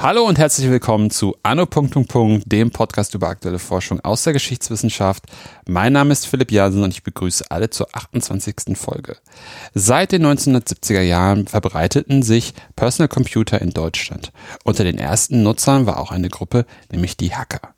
Hallo und herzlich willkommen zu Anno. dem Podcast über aktuelle Forschung aus der Geschichtswissenschaft. Mein Name ist Philipp Jansen und ich begrüße alle zur 28. Folge. Seit den 1970er Jahren verbreiteten sich Personal Computer in Deutschland. Unter den ersten Nutzern war auch eine Gruppe, nämlich die Hacker.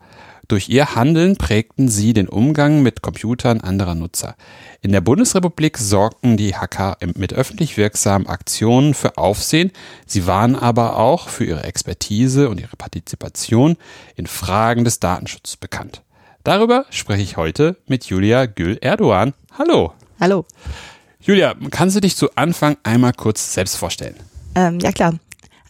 Durch ihr Handeln prägten sie den Umgang mit Computern anderer Nutzer. In der Bundesrepublik sorgten die Hacker mit öffentlich wirksamen Aktionen für Aufsehen, sie waren aber auch für ihre Expertise und ihre Partizipation in Fragen des Datenschutzes bekannt. Darüber spreche ich heute mit Julia Gül-Erdogan. Hallo. Hallo. Julia, kannst du dich zu Anfang einmal kurz selbst vorstellen? Ähm, ja, klar.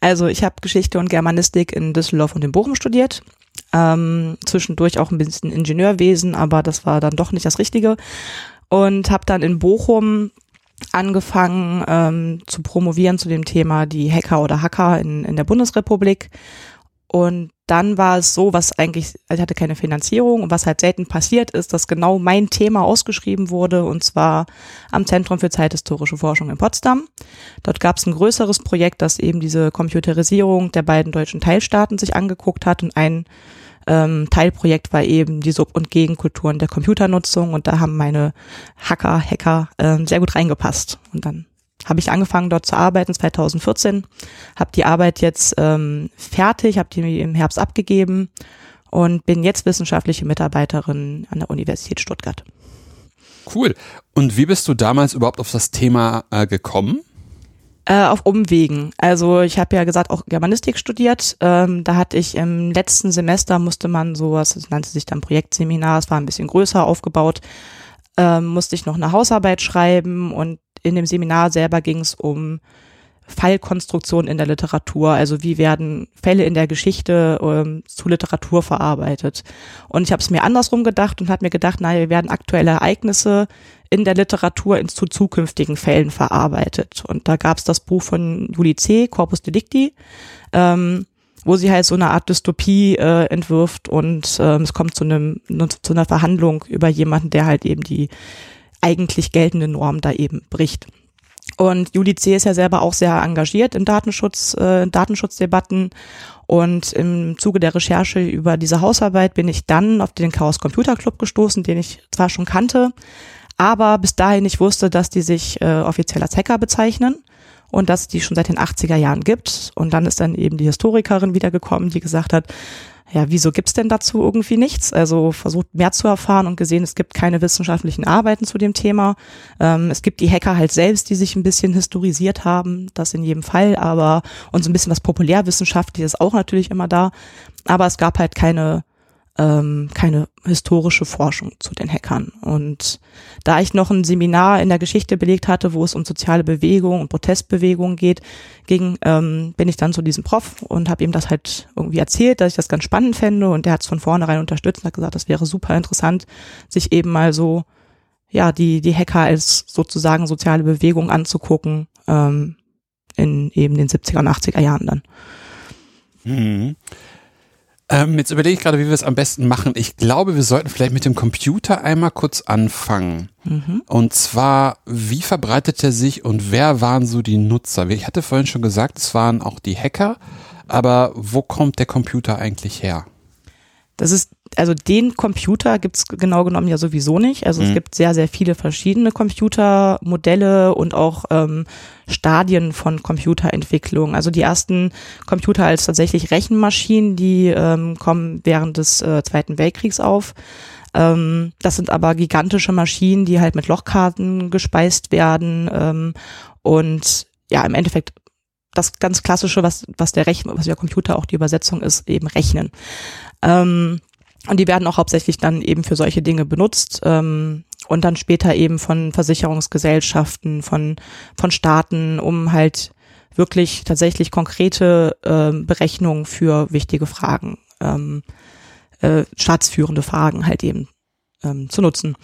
Also ich habe Geschichte und Germanistik in Düsseldorf und in Bochum studiert ähm, zwischendurch auch ein bisschen Ingenieurwesen, aber das war dann doch nicht das Richtige. Und habe dann in Bochum angefangen ähm, zu promovieren zu dem Thema die Hacker oder Hacker in, in der Bundesrepublik. Und dann war es so, was eigentlich, also ich hatte keine Finanzierung. Und was halt selten passiert ist, dass genau mein Thema ausgeschrieben wurde und zwar am Zentrum für zeithistorische Forschung in Potsdam. Dort gab es ein größeres Projekt, das eben diese Computerisierung der beiden deutschen Teilstaaten sich angeguckt hat. Und ein ähm, Teilprojekt war eben die Sub- und Gegenkulturen der Computernutzung. Und da haben meine Hacker, Hacker äh, sehr gut reingepasst. Und dann habe ich angefangen dort zu arbeiten 2014, habe die Arbeit jetzt ähm, fertig, habe die im Herbst abgegeben und bin jetzt wissenschaftliche Mitarbeiterin an der Universität Stuttgart. Cool. Und wie bist du damals überhaupt auf das Thema äh, gekommen? Äh, auf Umwegen. Also ich habe ja gesagt auch Germanistik studiert. Ähm, da hatte ich im letzten Semester musste man sowas, das nannte sich dann Projektseminar, es war ein bisschen größer aufgebaut, ähm, musste ich noch eine Hausarbeit schreiben und in dem Seminar selber ging es um Fallkonstruktion in der Literatur, also wie werden Fälle in der Geschichte ähm, zu Literatur verarbeitet. Und ich habe es mir andersrum gedacht und habe mir gedacht, naja, wir werden aktuelle Ereignisse in der Literatur in, zu zukünftigen Fällen verarbeitet. Und da gab es das Buch von Julie C., Corpus Delicti, ähm, wo sie halt so eine Art Dystopie äh, entwirft und ähm, es kommt zu, einem, zu einer Verhandlung über jemanden, der halt eben die eigentlich geltende Norm da eben bricht. Und Juli C. ist ja selber auch sehr engagiert im Datenschutz, äh, Datenschutzdebatten. Und im Zuge der Recherche über diese Hausarbeit bin ich dann auf den Chaos Computer Club gestoßen, den ich zwar schon kannte, aber bis dahin nicht wusste, dass die sich äh, offiziell als Hacker bezeichnen und dass die schon seit den 80er Jahren gibt. Und dann ist dann eben die Historikerin wiedergekommen, die gesagt hat, ja, wieso gibt's denn dazu irgendwie nichts? Also versucht mehr zu erfahren und gesehen, es gibt keine wissenschaftlichen Arbeiten zu dem Thema. Ähm, es gibt die Hacker halt selbst, die sich ein bisschen historisiert haben, das in jedem Fall, aber und so ein bisschen was Populärwissenschaftliches auch natürlich immer da. Aber es gab halt keine ähm, keine historische Forschung zu den Hackern. Und da ich noch ein Seminar in der Geschichte belegt hatte, wo es um soziale Bewegungen und Protestbewegungen geht, ging, ähm, bin ich dann zu diesem Prof und habe ihm das halt irgendwie erzählt, dass ich das ganz spannend fände und der hat es von vornherein unterstützt und hat gesagt, das wäre super interessant, sich eben mal so ja die die Hacker als sozusagen soziale Bewegung anzugucken ähm, in eben den 70er und 80er Jahren dann. Mhm. Ähm, jetzt überlege ich gerade, wie wir es am besten machen. Ich glaube, wir sollten vielleicht mit dem Computer einmal kurz anfangen. Mhm. Und zwar, wie verbreitet er sich und wer waren so die Nutzer? Ich hatte vorhin schon gesagt, es waren auch die Hacker, aber wo kommt der Computer eigentlich her? Das ist, also den Computer gibt's genau genommen ja sowieso nicht. Also mhm. es gibt sehr, sehr viele verschiedene Computermodelle und auch ähm, Stadien von Computerentwicklung. Also die ersten Computer als tatsächlich Rechenmaschinen, die ähm, kommen während des äh, Zweiten Weltkriegs auf. Ähm, das sind aber gigantische Maschinen, die halt mit Lochkarten gespeist werden ähm, und ja, im Endeffekt das ganz klassische, was, was der Rechner, was der Computer auch die Übersetzung ist, eben rechnen. Ähm, und die werden auch hauptsächlich dann eben für solche Dinge benutzt ähm, und dann später eben von Versicherungsgesellschaften, von, von Staaten, um halt wirklich tatsächlich konkrete äh, Berechnungen für wichtige Fragen, ähm, äh, staatsführende Fragen halt eben ähm, zu nutzen.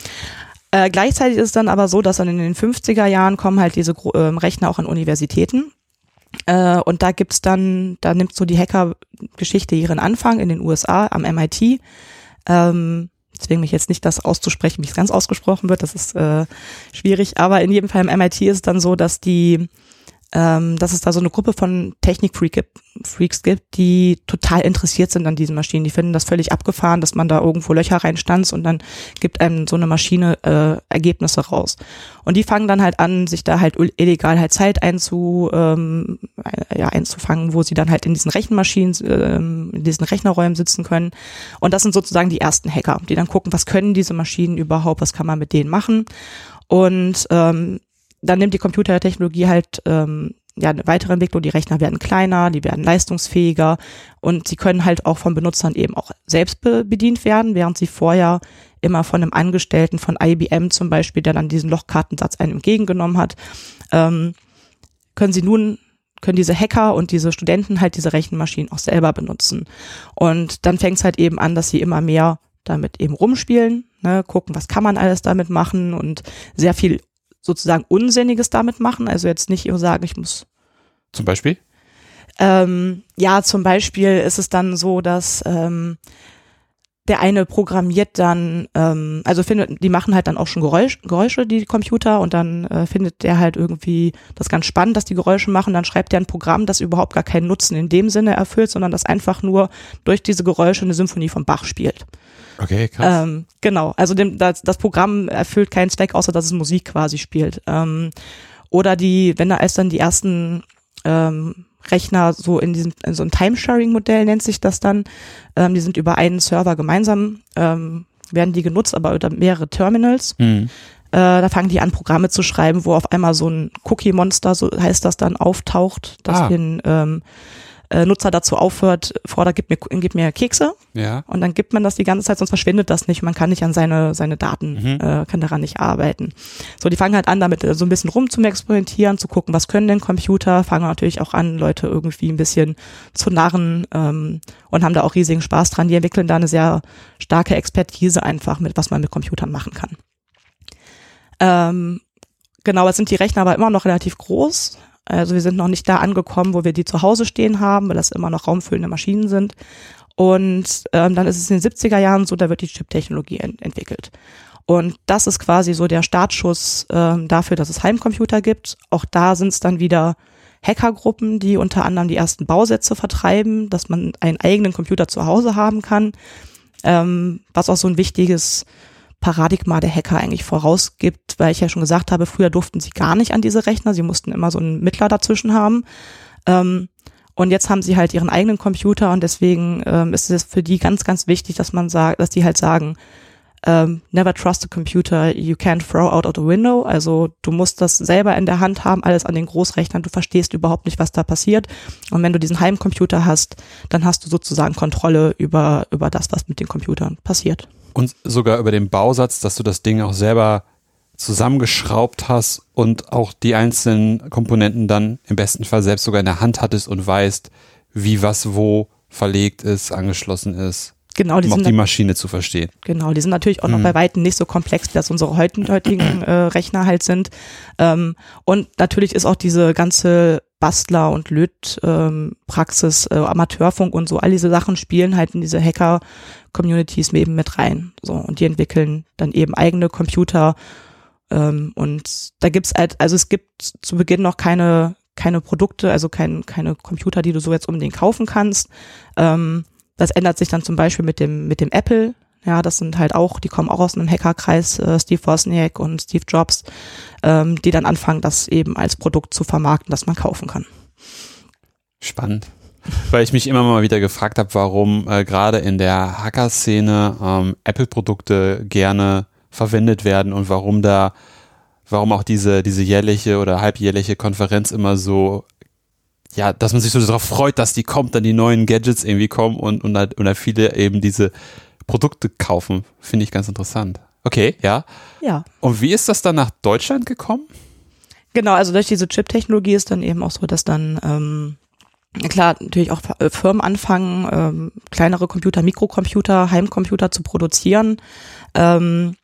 Äh, gleichzeitig ist es dann aber so, dass dann in den 50er Jahren kommen halt diese äh, Rechner auch an Universitäten äh, und da gibt's dann, da nimmt so die Hacker-Geschichte ihren Anfang in den USA am MIT. Ähm, zwinge mich jetzt nicht, das auszusprechen, wie es ganz ausgesprochen wird. Das ist äh, schwierig. Aber in jedem Fall im MIT ist es dann so, dass die ähm, dass es da so eine Gruppe von Technik-Freaks gibt, die total interessiert sind an diesen Maschinen. Die finden das völlig abgefahren, dass man da irgendwo Löcher reinstanzt und dann gibt einem so eine Maschine äh, Ergebnisse raus. Und die fangen dann halt an, sich da halt illegal halt Zeit einzu, ähm, ja, einzufangen, wo sie dann halt in diesen Rechenmaschinen, ähm, in diesen Rechnerräumen sitzen können. Und das sind sozusagen die ersten Hacker, die dann gucken, was können diese Maschinen überhaupt, was kann man mit denen machen. Und ähm, dann nimmt die Computertechnologie halt ähm, ja eine weitere Entwicklung. Die Rechner werden kleiner, die werden leistungsfähiger und sie können halt auch von Benutzern eben auch selbst be bedient werden, während sie vorher immer von einem Angestellten von IBM zum Beispiel, der dann diesen Lochkartensatz einen entgegengenommen hat, ähm, können sie nun können diese Hacker und diese Studenten halt diese Rechenmaschinen auch selber benutzen. Und dann fängt es halt eben an, dass sie immer mehr damit eben rumspielen, ne, gucken, was kann man alles damit machen und sehr viel sozusagen Unsinniges damit machen. Also jetzt nicht sagen, ich muss. Zum Beispiel? Ähm, ja, zum Beispiel ist es dann so, dass ähm, der eine programmiert dann, ähm, also findet, die machen halt dann auch schon Geräusch, Geräusche, die Computer, und dann äh, findet der halt irgendwie das ganz spannend, dass die Geräusche machen. Dann schreibt der ein Programm, das überhaupt gar keinen Nutzen in dem Sinne erfüllt, sondern das einfach nur durch diese Geräusche eine Symphonie vom Bach spielt. Okay, krass. Ähm, genau, also dem, das, das Programm erfüllt keinen Zweck, außer dass es Musik quasi spielt. Ähm, oder die, wenn da als dann die ersten ähm, Rechner so in diesem, in so ein Timesharing-Modell nennt sich das dann, ähm, die sind über einen Server gemeinsam, ähm, werden die genutzt, aber über mehrere Terminals. Mhm. Äh, da fangen die an, Programme zu schreiben, wo auf einmal so ein Cookie-Monster, so heißt das dann, auftaucht, das ah. den ähm, äh, Nutzer dazu aufhört, fordert, gib mir, gib mir Kekse. Ja. Und dann gibt man das die ganze Zeit, sonst verschwindet das nicht. Man kann nicht an seine, seine Daten, mhm. äh, kann daran nicht arbeiten. So, die fangen halt an, damit äh, so ein bisschen rum zu experimentieren, zu gucken, was können denn Computer, fangen natürlich auch an, Leute irgendwie ein bisschen zu narren ähm, und haben da auch riesigen Spaß dran. Die entwickeln da eine sehr starke Expertise einfach mit, was man mit Computern machen kann. Ähm, genau, jetzt sind die Rechner aber immer noch relativ groß. Also wir sind noch nicht da angekommen, wo wir die zu Hause stehen haben, weil das immer noch raumfüllende Maschinen sind. Und ähm, dann ist es in den 70er Jahren so, da wird die Chip-Technologie ent entwickelt. Und das ist quasi so der Startschuss ähm, dafür, dass es Heimcomputer gibt. Auch da sind es dann wieder Hackergruppen, die unter anderem die ersten Bausätze vertreiben, dass man einen eigenen Computer zu Hause haben kann. Ähm, was auch so ein wichtiges Paradigma der Hacker eigentlich vorausgibt, weil ich ja schon gesagt habe, früher durften sie gar nicht an diese Rechner, sie mussten immer so einen Mittler dazwischen haben. Ähm, und jetzt haben sie halt ihren eigenen Computer und deswegen ähm, ist es für die ganz, ganz wichtig, dass man sagt, dass die halt sagen, ähm, never trust a computer you can't throw out of the window. Also du musst das selber in der Hand haben, alles an den Großrechnern. Du verstehst überhaupt nicht, was da passiert. Und wenn du diesen Heimcomputer hast, dann hast du sozusagen Kontrolle über, über das, was mit den Computern passiert. Und sogar über den Bausatz, dass du das Ding auch selber zusammengeschraubt hast und auch die einzelnen Komponenten dann im besten Fall selbst sogar in der Hand hattest und weißt, wie was wo verlegt ist, angeschlossen ist. Genau, die um auch die Maschine zu verstehen. Genau, die sind natürlich auch noch mhm. bei Weitem nicht so komplex, wie das unsere heutigen äh, Rechner halt sind. Ähm, und natürlich ist auch diese ganze Bastler und Lötpraxis, ähm, äh, Amateurfunk und so, all diese Sachen spielen halt in diese Hacker-Communities eben mit rein. So, und die entwickeln dann eben eigene Computer. Ähm, und da gibt's halt, also es gibt zu Beginn noch keine, keine Produkte, also kein, keine Computer, die du so jetzt unbedingt kaufen kannst. Ähm, das ändert sich dann zum Beispiel mit dem, mit dem Apple ja, das sind halt auch, die kommen auch aus einem Hackerkreis, äh, Steve Wozniak und Steve Jobs, ähm, die dann anfangen, das eben als Produkt zu vermarkten, das man kaufen kann. Spannend. Weil ich mich immer mal wieder gefragt habe, warum äh, gerade in der Hacker-Szene ähm, Apple-Produkte gerne verwendet werden und warum da, warum auch diese, diese jährliche oder halbjährliche Konferenz immer so ja, dass man sich so darauf freut, dass die kommt, dann die neuen Gadgets irgendwie kommen und, und, halt, und halt viele eben diese Produkte kaufen. Finde ich ganz interessant. Okay, ja. Ja. Und wie ist das dann nach Deutschland gekommen? Genau, also durch diese Chip-Technologie ist dann eben auch so, dass dann ähm, klar natürlich auch äh, Firmen anfangen, ähm, kleinere Computer, Mikrocomputer, Heimcomputer zu produzieren. Ähm,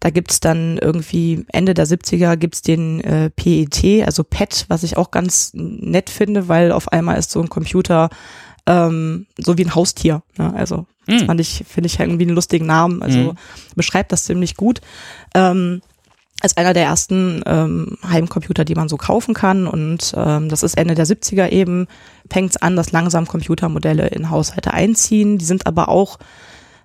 da gibt's dann irgendwie Ende der 70er gibt's den äh, PET, also PET, was ich auch ganz nett finde, weil auf einmal ist so ein Computer ähm, so wie ein Haustier. Ne? Also das Mhm. fand ich, finde ich irgendwie einen lustigen Namen. Also Mhm. beschreibt das ziemlich gut. Ähm, ist einer der ersten ähm, Heimcomputer, die man so kaufen kann. Und ähm, das ist Ende der 70er eben, fängt es an, dass langsam Computermodelle in Haushalte einziehen. Die sind aber auch,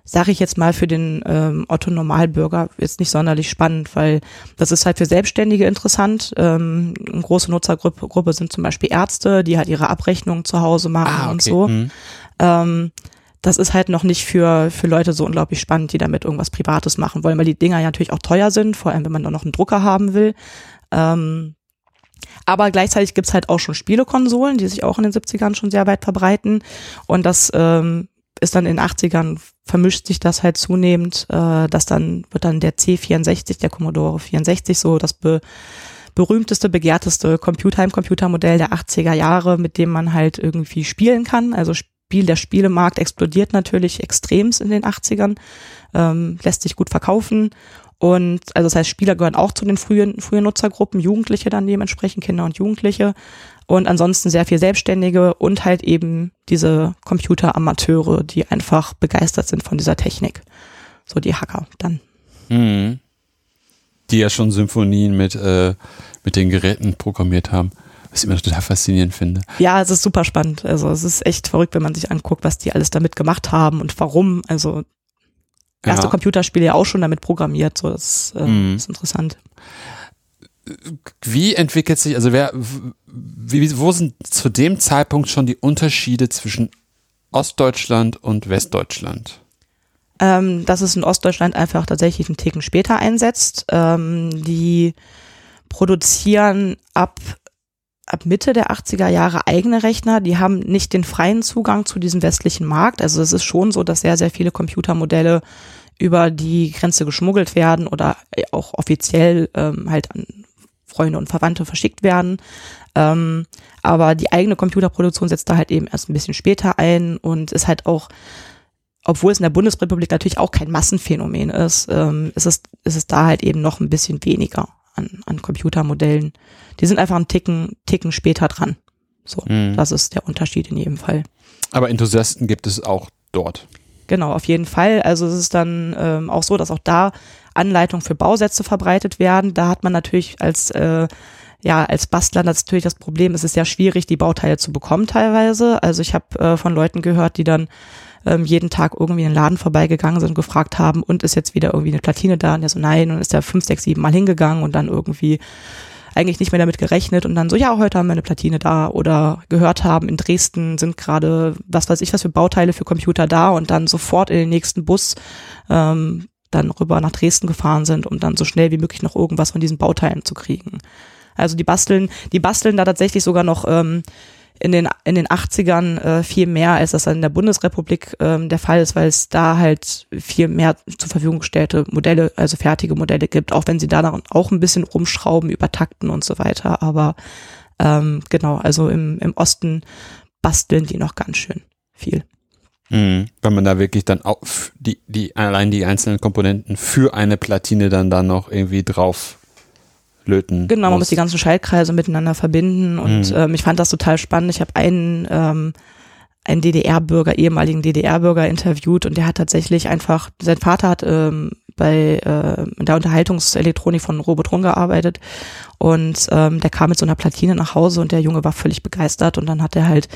sage ich jetzt mal, für den ähm, Otto Normalbürger jetzt nicht sonderlich spannend, weil das ist halt für Selbstständige interessant. Ähm, eine große Nutzergruppe Gruppe sind zum Beispiel Ärzte, die halt ihre Abrechnungen zu Hause machen Ah, und okay. so. Mhm. Ähm, das ist halt noch nicht für, für Leute so unglaublich spannend, die damit irgendwas Privates machen wollen, weil die Dinger ja natürlich auch teuer sind, vor allem wenn man dann noch einen Drucker haben will. Ähm, aber gleichzeitig gibt's halt auch schon Spielekonsolen, die sich auch in den 70ern schon sehr weit verbreiten. Und das ähm, ist dann in den 80ern, vermischt sich das halt zunehmend, äh, dass dann wird dann der C64, der Commodore 64 so das be berühmteste, begehrteste Computer, Heimcomputermodell der 80er Jahre, mit dem man halt irgendwie spielen kann. Also Spiel, der Spielemarkt explodiert natürlich extremst in den 80ern, ähm, lässt sich gut verkaufen. Und also das heißt, Spieler gehören auch zu den frühen, frühen Nutzergruppen, Jugendliche dann dementsprechend, Kinder und Jugendliche. Und ansonsten sehr viel Selbstständige und halt eben diese Computeramateure, die einfach begeistert sind von dieser Technik. So die Hacker dann. Mhm. Die ja schon Symphonien mit, äh, mit den Geräten programmiert haben. Was ich immer total faszinierend finde. Ja, es ist super spannend. Also es ist echt verrückt, wenn man sich anguckt, was die alles damit gemacht haben und warum. Also erste Ja. Computerspiele ja auch schon damit programmiert. So, das äh, Mhm. ist interessant. Wie entwickelt sich, also wer, wie, wo sind zu dem Zeitpunkt schon die Unterschiede zwischen Ostdeutschland und Westdeutschland? Ähm, dass es in Ostdeutschland einfach tatsächlich einen Ticken später einsetzt. Ähm, die produzieren ab, ab Mitte der 80er Jahre eigene Rechner. Die haben nicht den freien Zugang zu diesem westlichen Markt. Also es ist schon so, dass sehr, sehr viele Computermodelle über die Grenze geschmuggelt werden oder auch offiziell ähm, halt an Freunde und Verwandte verschickt werden. Ähm, aber die eigene Computerproduktion setzt da halt eben erst ein bisschen später ein und ist halt auch obwohl es in der Bundesrepublik natürlich auch kein Massenphänomen ist, ähm, ist, es, ist es da halt eben noch ein bisschen weniger an, an Computermodellen. Die sind einfach einen Ticken, Ticken später dran. So, Mhm. das ist der Unterschied in jedem Fall. Aber Enthusiasten gibt es auch dort. Genau, auf jeden Fall. Also es ist dann ähm, auch so, dass auch da Anleitungen für Bausätze verbreitet werden. Da hat man natürlich als äh, ja als Bastler natürlich das Problem, es ist sehr schwierig, die Bauteile zu bekommen teilweise. Also ich habe äh, von Leuten gehört, die dann ähm, jeden Tag irgendwie in den Laden vorbeigegangen sind und gefragt haben, und ist jetzt wieder irgendwie eine Platine da? Und der so, nein, und ist der fünf, sechs, sieben Mal hingegangen und dann irgendwie eigentlich nicht mehr damit gerechnet und dann so, ja, heute haben wir eine Platine da oder gehört haben, in Dresden sind gerade, was weiß ich, was für Bauteile für Computer da und dann sofort in den nächsten Bus ähm, dann rüber nach Dresden gefahren sind, um dann so schnell wie möglich noch irgendwas von diesen Bauteilen zu kriegen. Also die basteln, die basteln da tatsächlich sogar noch ähm, in den in den 80ern äh, viel mehr, als das in der Bundesrepublik ähm, der Fall ist, weil es da halt viel mehr zur Verfügung gestellte Modelle, also fertige Modelle gibt, auch wenn sie da dann auch ein bisschen rumschrauben, übertakten und so weiter. Aber ähm, genau, also im, im Osten basteln die noch ganz schön viel. Mhm. Wenn man da wirklich dann auch f- die, die, allein die einzelnen Komponenten für eine Platine dann da noch irgendwie drauf löten. Genau, man muss muss die ganzen Schaltkreise miteinander verbinden und Mhm. ähm, ich fand das total spannend. Ich habe einen, ähm, einen DDR-Bürger, ehemaligen DDR-Bürger interviewt und der hat tatsächlich einfach, sein Vater hat ähm, bei äh, der Unterhaltungselektronik von Robotron gearbeitet und ähm, der kam mit so einer Platine nach Hause und der Junge war völlig begeistert und dann hat er halt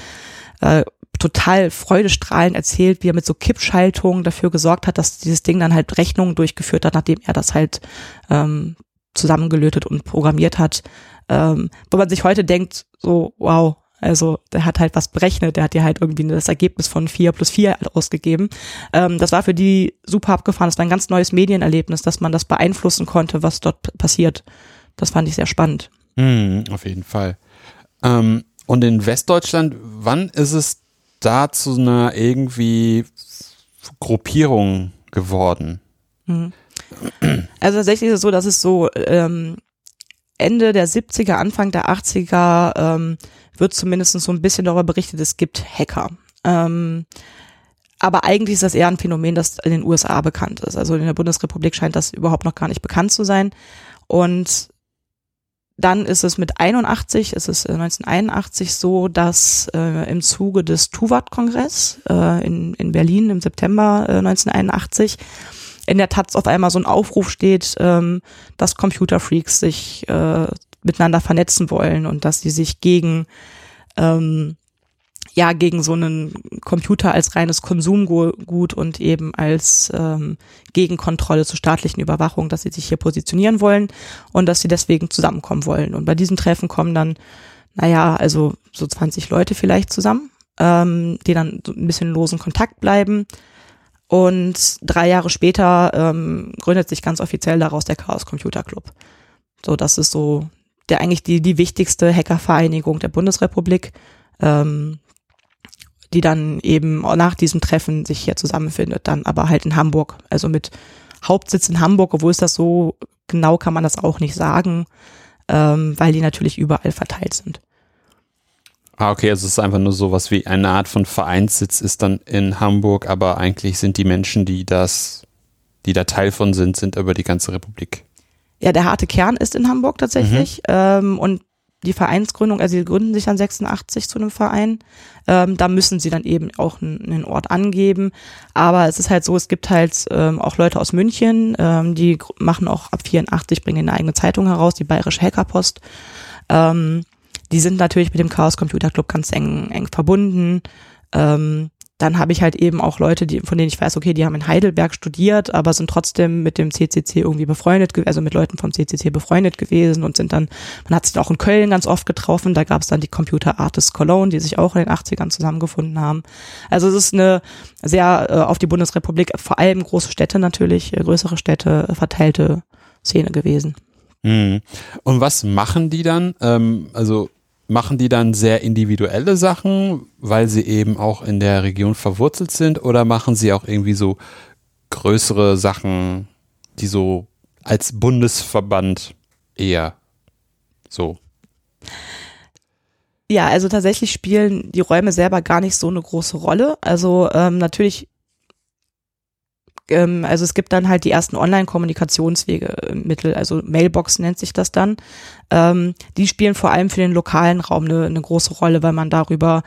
äh, total freudestrahlend erzählt, wie er mit so Kippschaltungen dafür gesorgt hat, dass dieses Ding dann halt Rechnungen durchgeführt hat, nachdem er das halt ähm, zusammengelötet und programmiert hat, ähm, wo man sich heute denkt, so, wow, also der hat halt was berechnet, der hat dir halt irgendwie das Ergebnis von vier plus vier ausgegeben. Ähm, das war für die super abgefahren, das war ein ganz neues Medienerlebnis, dass man das beeinflussen konnte, was dort passiert. Das fand ich sehr spannend. Mhm, auf jeden Fall. Ähm, und in Westdeutschland, wann ist es da zu einer irgendwie Gruppierung geworden? Mhm. Also tatsächlich ist es so, dass es so ähm, Ende der 70er, Anfang der 80er ähm, wird zumindest so ein bisschen darüber berichtet, es gibt Hacker. Ähm, aber eigentlich ist das eher ein Phänomen, das in den USA bekannt ist. Also in der Bundesrepublik scheint das überhaupt noch gar nicht bekannt zu sein. Und dann ist es mit 81, ist es 1981 so, dass äh, im Zuge des Tuvat-Kongress äh, in, in Berlin im September äh, 1981 in der Taz auf einmal so ein Aufruf steht, ähm, dass Computerfreaks sich äh, miteinander vernetzen wollen und dass sie sich gegen ähm, ja gegen so einen Computer als reines Konsumgut und eben als ähm, Gegenkontrolle zur staatlichen Überwachung, dass sie sich hier positionieren wollen und dass sie deswegen zusammenkommen wollen. Und bei diesen Treffen kommen dann, naja, also so 20 Leute vielleicht zusammen, ähm, die dann so ein bisschen losen Kontakt bleiben. Und drei Jahre später ähm, gründet sich ganz offiziell daraus der Chaos Computer Club. So, das ist so der eigentlich die, die wichtigste Hackervereinigung der Bundesrepublik. Ähm, die dann eben nach diesem Treffen sich hier zusammenfindet, dann aber halt in Hamburg, also mit Hauptsitz in Hamburg, obwohl es das so genau kann man das auch nicht sagen, ähm, weil die natürlich überall verteilt sind. Ah, okay, also es ist einfach nur sowas wie eine Art von Vereinssitz ist dann in Hamburg, aber eigentlich sind die Menschen, die das, die da Teil von sind, sind über die ganze Republik. Ja, der harte Kern ist in Hamburg tatsächlich. Mhm. Ähm, und die Vereinsgründung, also sie gründen sich dann 86 zu einem Verein. Ähm, da müssen sie dann eben auch einen, Ort angeben. Aber es ist halt so, es gibt halt ähm, auch Leute aus München, ähm, die machen auch ab 84, bringen eine eigene Zeitung heraus, die Bayerische Hackerpost. Ähm, die sind natürlich mit dem Chaos Computer Club ganz eng, eng verbunden. Ähm, dann habe ich halt eben auch Leute, die, von denen ich weiß, okay, die haben in Heidelberg studiert, aber sind trotzdem mit dem CCC irgendwie befreundet, also mit Leuten vom CCC befreundet gewesen und sind dann, man hat sich auch in Köln ganz oft getroffen, da gab es dann die Computer Artists Cologne, die sich auch in den 80ern zusammengefunden haben. Also es ist eine sehr äh, auf die Bundesrepublik, vor allem große Städte natürlich, äh, größere Städte, äh, verteilte Szene gewesen. Mhm. Und was machen die dann? Ähm, also machen die dann sehr individuelle Sachen, weil sie eben auch in der Region verwurzelt sind oder machen sie auch irgendwie so größere Sachen, die so als Bundesverband eher so? Ja, also tatsächlich spielen die Räume selber gar nicht so eine große Rolle. Also ähm, natürlich ähm, also es gibt dann halt die ersten Online-Kommunikationswege Mittel, also Mailbox nennt sich das dann. Ähm, die spielen vor allem für den lokalen Raum eine, eine große Rolle, weil man darüber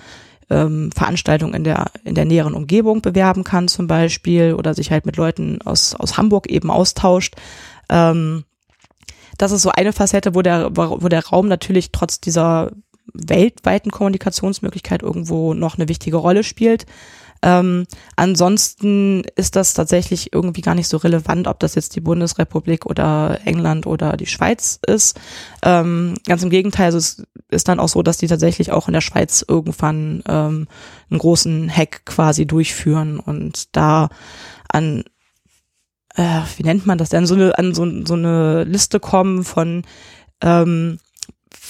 ähm, Veranstaltungen in der, in der näheren Umgebung bewerben kann zum Beispiel oder sich halt mit Leuten aus, aus Hamburg eben austauscht. Ähm, das ist so eine Facette, wo der, wo der Raum natürlich trotz dieser weltweiten Kommunikationsmöglichkeit irgendwo noch eine wichtige Rolle spielt. Ähm, ansonsten ist das tatsächlich irgendwie gar nicht so relevant, ob das jetzt die Bundesrepublik oder England oder die Schweiz ist. Ähm, ganz im Gegenteil, also es ist dann auch so, dass die tatsächlich auch in der Schweiz irgendwann ähm, einen großen Hack quasi durchführen und da an äh, wie nennt man das denn, so eine, an so, so eine Liste kommen von ähm,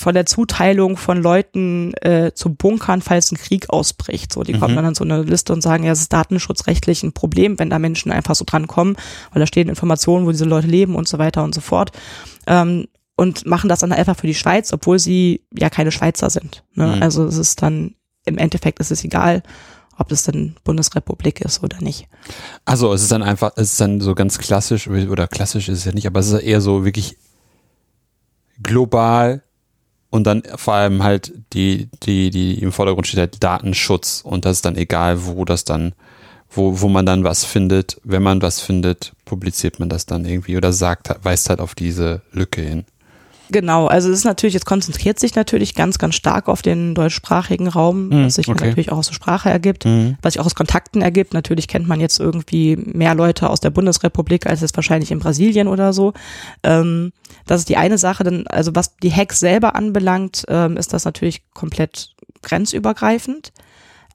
von der Zuteilung von Leuten äh, zu bunkern, falls ein Krieg ausbricht. So, die mhm. kommen dann an so eine Liste und sagen, ja, es ist datenschutzrechtlich ein Problem, wenn da Menschen einfach so dran kommen, weil da stehen Informationen, wo diese Leute leben und so weiter und so fort. Ähm, und machen das dann einfach für die Schweiz, obwohl sie ja keine Schweizer sind. Ne? Mhm. Also es ist dann, im Endeffekt ist es egal, ob das dann Bundesrepublik ist oder nicht. Also es ist dann einfach, es ist dann so ganz klassisch, oder klassisch ist es ja nicht, aber es ist eher so wirklich global und dann vor allem halt die, die, die im Vordergrund steht halt Datenschutz und das ist dann egal, wo das dann, wo, wo man dann was findet. Wenn man was findet, publiziert man das dann irgendwie oder sagt, weist halt auf diese Lücke hin. Genau, also es ist natürlich, es konzentriert sich natürlich ganz, ganz stark auf den deutschsprachigen Raum, mm, was sich okay. natürlich auch aus der Sprache ergibt, mm. was sich auch aus Kontakten ergibt. Natürlich kennt man jetzt irgendwie mehr Leute aus der Bundesrepublik als jetzt wahrscheinlich in Brasilien oder so. Ähm, das ist die eine Sache, denn also was die Hacks selber anbelangt, ähm, ist das natürlich komplett grenzübergreifend.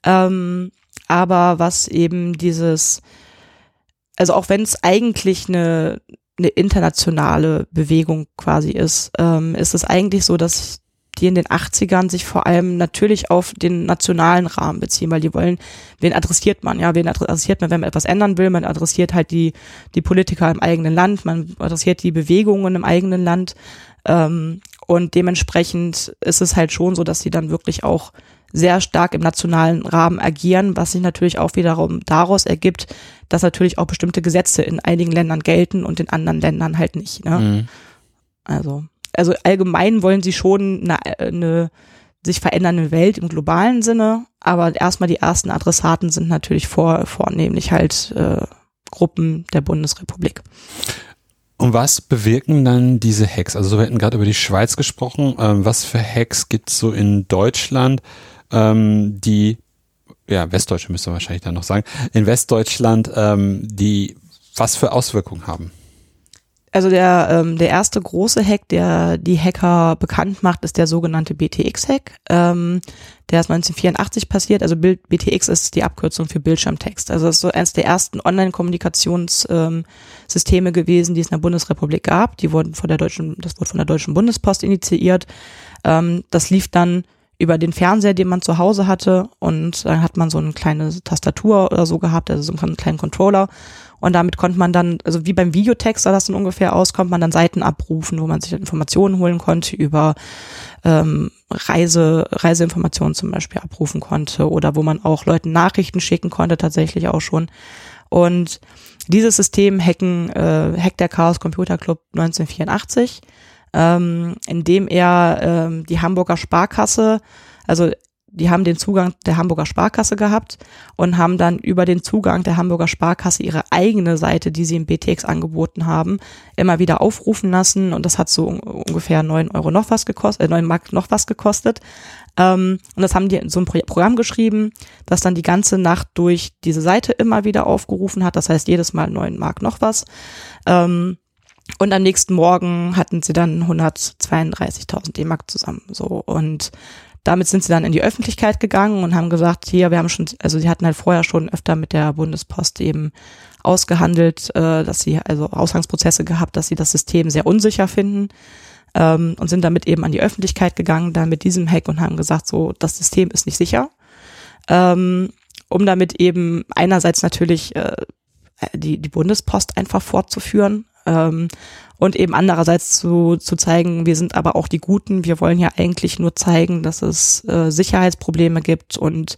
Ähm, aber was eben dieses, also auch wenn es eigentlich eine eine internationale Bewegung quasi ist, ähm, ist es eigentlich so, dass die in den 80ern sich vor allem natürlich auf den nationalen Rahmen beziehen, weil die wollen, wen adressiert man, ja, wen adressiert man, wenn man etwas ändern will, man adressiert halt die, die Politiker im eigenen Land, man adressiert die Bewegungen im eigenen Land, ähm, und dementsprechend ist es halt schon so, dass sie dann wirklich auch sehr stark im nationalen Rahmen agieren, was sich natürlich auch wiederum daraus ergibt, dass natürlich auch bestimmte Gesetze in einigen Ländern gelten und in anderen Ländern halt nicht. Ne? Mhm. Also also allgemein wollen sie schon eine, eine sich verändernde Welt im globalen Sinne, aber erstmal die ersten Adressaten sind natürlich vor, vornehmlich halt äh, Gruppen der Bundesrepublik. Und was bewirken dann diese Hacks? Also wir hätten gerade über die Schweiz gesprochen. Ähm, was für Hacks gibt es so in Deutschland, ähm, die, ja, Westdeutsche müsste wahrscheinlich dann noch sagen, in Westdeutschland, ähm, die was für Auswirkungen haben? Also der, ähm, der erste große Hack, der die Hacker bekannt macht, ist der sogenannte BTX-Hack. Ähm, der ist 1984 passiert. Also Bild, BTX ist die Abkürzung für Bildschirmtext. Also das ist so eines der ersten Online-Kommunikationssysteme ähm, gewesen, die es in der Bundesrepublik gab. Die wurden von der deutschen, das wurde von der Deutschen Bundespost initiiert. Ähm, das lief dann über den Fernseher, den man zu Hause hatte. Und dann hat man so eine kleine Tastatur oder so gehabt, also so einen kleinen Controller. Und damit konnte man dann, also wie beim Videotext sah das dann ungefähr aus, konnte man dann Seiten abrufen, wo man sich Informationen holen konnte über ähm, Reise, Reiseinformationen zum Beispiel abrufen konnte oder wo man auch Leuten Nachrichten schicken konnte, tatsächlich auch schon. Und dieses System hacken, äh, hackt der Chaos Computer Club 1984, ähm, indem er ähm, die Hamburger Sparkasse, also die haben den Zugang der Hamburger Sparkasse gehabt und haben dann über den Zugang der Hamburger Sparkasse ihre eigene Seite, die sie im BTX angeboten haben, immer wieder aufrufen lassen und das hat so ungefähr neun Euro noch was gekostet, äh, neun Mark noch was gekostet. Ähm, und das haben die in so ein Programm geschrieben, das dann die ganze Nacht durch diese Seite immer wieder aufgerufen hat. Das heißt jedes Mal neun Mark noch was. Ähm, und am nächsten Morgen hatten sie dann 132.000 D-Mark zusammen. So und damit sind sie dann in die Öffentlichkeit gegangen und haben gesagt, hier, wir haben schon, also sie hatten halt vorher schon öfter mit der Bundespost eben ausgehandelt, äh, dass sie also Ausgangsprozesse gehabt, dass sie das System sehr unsicher finden ähm, und sind damit eben an die Öffentlichkeit gegangen, da mit diesem Hack und haben gesagt, so, das System ist nicht sicher. Ähm, um damit eben einerseits natürlich äh, die, die Bundespost einfach fortzuführen, ähm, und eben andererseits zu, zu zeigen, wir sind aber auch die Guten. Wir wollen ja eigentlich nur zeigen, dass es äh, Sicherheitsprobleme gibt und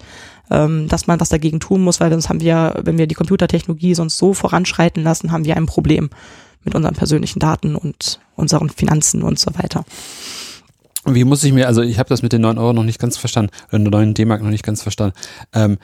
ähm, dass man was dagegen tun muss, weil sonst haben wir, wenn wir die Computertechnologie sonst so voranschreiten lassen, haben wir ein Problem mit unseren persönlichen Daten und unseren Finanzen und so weiter. Wie muss ich mir, also ich habe das mit den neun Euro noch nicht ganz verstanden, oder neun D-Mark noch nicht ganz verstanden. Ähm,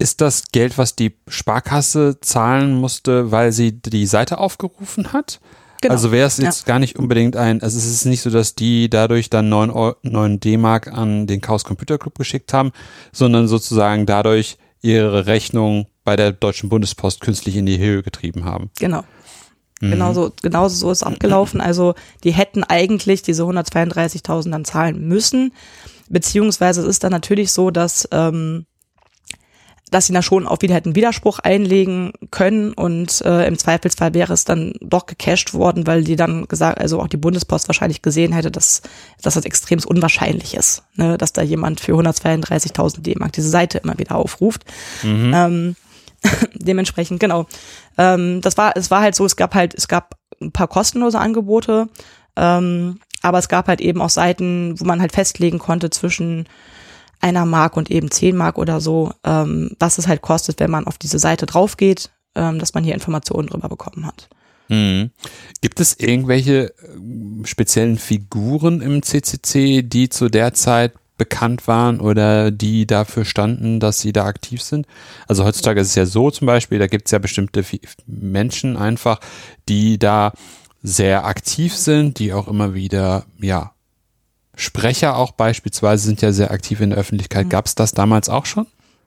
ist das Geld, was die Sparkasse zahlen musste, weil sie die Seite aufgerufen hat? Genau. Also wäre es jetzt ja. gar nicht unbedingt ein, also es ist nicht so, dass die dadurch dann 9, 9 D-Mark an den Chaos Computer Club geschickt haben, sondern sozusagen dadurch ihre Rechnung bei der Deutschen Bundespost künstlich in die Höhe getrieben haben. Genau. Mhm. Genauso, genauso so ist abgelaufen. Also die hätten eigentlich diese 132.000 dann zahlen müssen. Beziehungsweise es ist dann natürlich so, dass ähm, dass sie da schon auch wieder hätten Widerspruch einlegen können und äh, im Zweifelsfall wäre es dann doch gecasht worden, weil die dann gesagt, also auch die Bundespost wahrscheinlich gesehen hätte, dass, dass das extrem unwahrscheinlich ist, ne, dass da jemand für 132.000 D-Mark diese Seite immer wieder aufruft. Mhm. Ähm, dementsprechend, genau. Ähm, das war, es war halt so, es gab halt, es gab ein paar kostenlose Angebote, ähm, aber es gab halt eben auch Seiten, wo man halt festlegen konnte zwischen einer Mark und eben zehn Mark oder so, ähm, was es halt kostet, wenn man auf diese Seite drauf geht, ähm, dass man hier Informationen drüber bekommen hat. Mhm. Gibt es irgendwelche äh, speziellen Figuren im CCC, die zu der Zeit bekannt waren oder die dafür standen, dass sie da aktiv sind? Also heutzutage ist es ja so zum Beispiel, da gibt es ja bestimmte Menschen einfach, die da sehr aktiv sind, die auch immer wieder, ja, Sprecher auch beispielsweise sind ja sehr aktiv in der Öffentlichkeit. Mhm. Gab es das damals auch schon?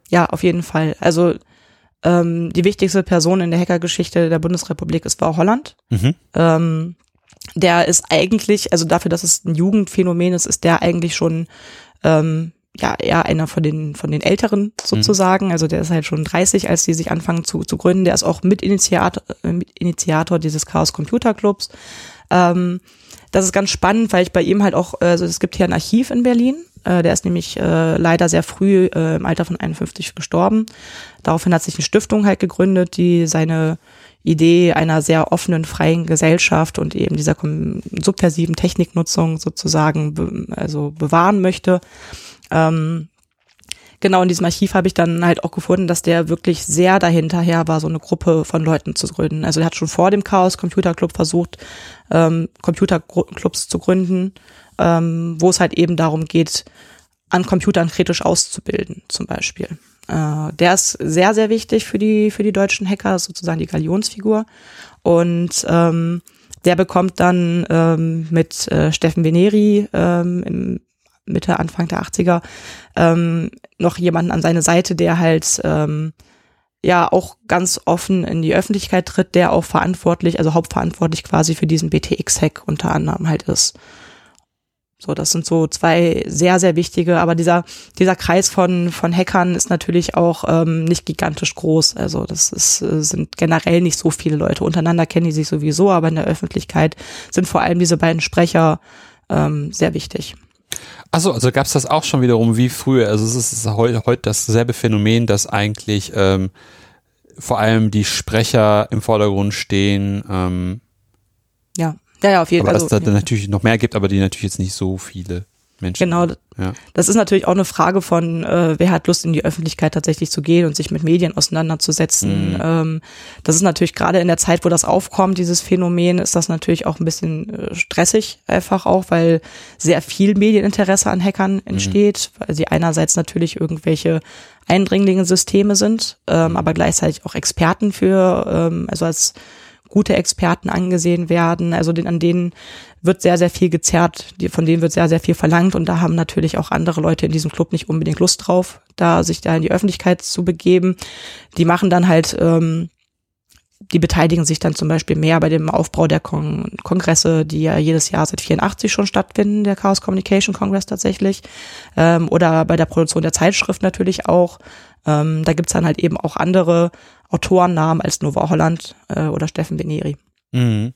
Ja, auf jeden Fall. Also ähm, die wichtigste Person in der Hackergeschichte der Bundesrepublik ist Frau Holland. Mhm. Ähm, der ist eigentlich, also dafür, dass es ein Jugendphänomen ist, ist der eigentlich schon ähm, ja eher einer von den von den Älteren sozusagen. Mhm. Also der ist halt schon 30, als die sich anfangen zu, zu gründen. Der ist auch Mitinitiator, Mitinitiator dieses Chaos Computer Clubs. Ähm, das ist ganz spannend, weil ich bei ihm halt auch, also es gibt hier ein Archiv in Berlin. Äh, der ist nämlich äh, leider sehr früh äh, im Alter von 51 gestorben. Daraufhin hat sich eine Stiftung halt gegründet, die seine Idee einer sehr offenen, freien Gesellschaft und eben dieser subversiven Techniknutzung sozusagen be also bewahren möchte. Ähm, Genau, in diesem Archiv habe ich dann halt auch gefunden, dass der wirklich sehr dahinterher war, so eine Gruppe von Leuten zu gründen. Also der hat schon vor dem Chaos Computer Club versucht, ähm, Computerclubs zu gründen, ähm, wo es halt eben darum geht, an Computern kritisch auszubilden, zum Beispiel. Äh, der ist sehr, sehr wichtig für die, für die deutschen Hacker, sozusagen die Galionsfigur. Und ähm, der bekommt dann ähm, mit äh, Steffen Veneri ähm, im Mitte, Anfang der 80er ähm, noch jemanden an seine Seite, der halt ähm, ja auch ganz offen in die Öffentlichkeit tritt, der auch verantwortlich, also hauptverantwortlich quasi für diesen BTX-Hack unter anderem halt ist. So, das sind so zwei sehr, sehr wichtige, aber dieser, dieser Kreis von, von Hackern ist natürlich auch ähm, nicht gigantisch groß. Also das ist, äh, sind generell nicht so viele Leute. Untereinander kennen die sich sowieso, aber in der Öffentlichkeit sind vor allem diese beiden Sprecher ähm, sehr wichtig. Achso, also gab es das auch schon wiederum wie früher. Also es ist heute, heute dasselbe Phänomen, dass eigentlich ähm, vor allem die Sprecher im Vordergrund stehen. Ähm, ja. Ja, ja, auf jeden Fall. Aber dass es da ja. natürlich noch mehr gibt, aber die natürlich jetzt nicht so viele Menschen. Genau. Ja. Das ist natürlich auch eine Frage von, äh, wer hat Lust in die Öffentlichkeit tatsächlich zu gehen und sich mit Medien auseinanderzusetzen. Mhm. Ähm, das ist natürlich gerade in der Zeit, wo das aufkommt, dieses Phänomen, ist das natürlich auch ein bisschen äh, stressig einfach auch, weil sehr viel Medieninteresse an Hackern mhm. entsteht, mhm. weil sie einerseits natürlich irgendwelche eindringlichen Systeme sind, ähm, mhm. aber gleichzeitig auch Experten für, ähm, also als gute Experten angesehen werden. Also den, an denen wird sehr, sehr viel gezerrt, die, von denen wird sehr, sehr viel verlangt und da haben natürlich auch andere Leute in diesem Club nicht unbedingt Lust drauf, da sich da in die Öffentlichkeit zu begeben. Die machen dann halt, ähm, die beteiligen sich dann zum Beispiel mehr bei dem Aufbau der Kon Kongresse, die ja jedes Jahr seit 84 schon stattfinden, der Chaos Communication Congress tatsächlich, ähm, oder bei der Produktion der Zeitschrift natürlich auch. Ähm, da gibt's dann halt eben auch andere Autorennamen als Nova Holland äh, oder Steffen Beneri. Mhm.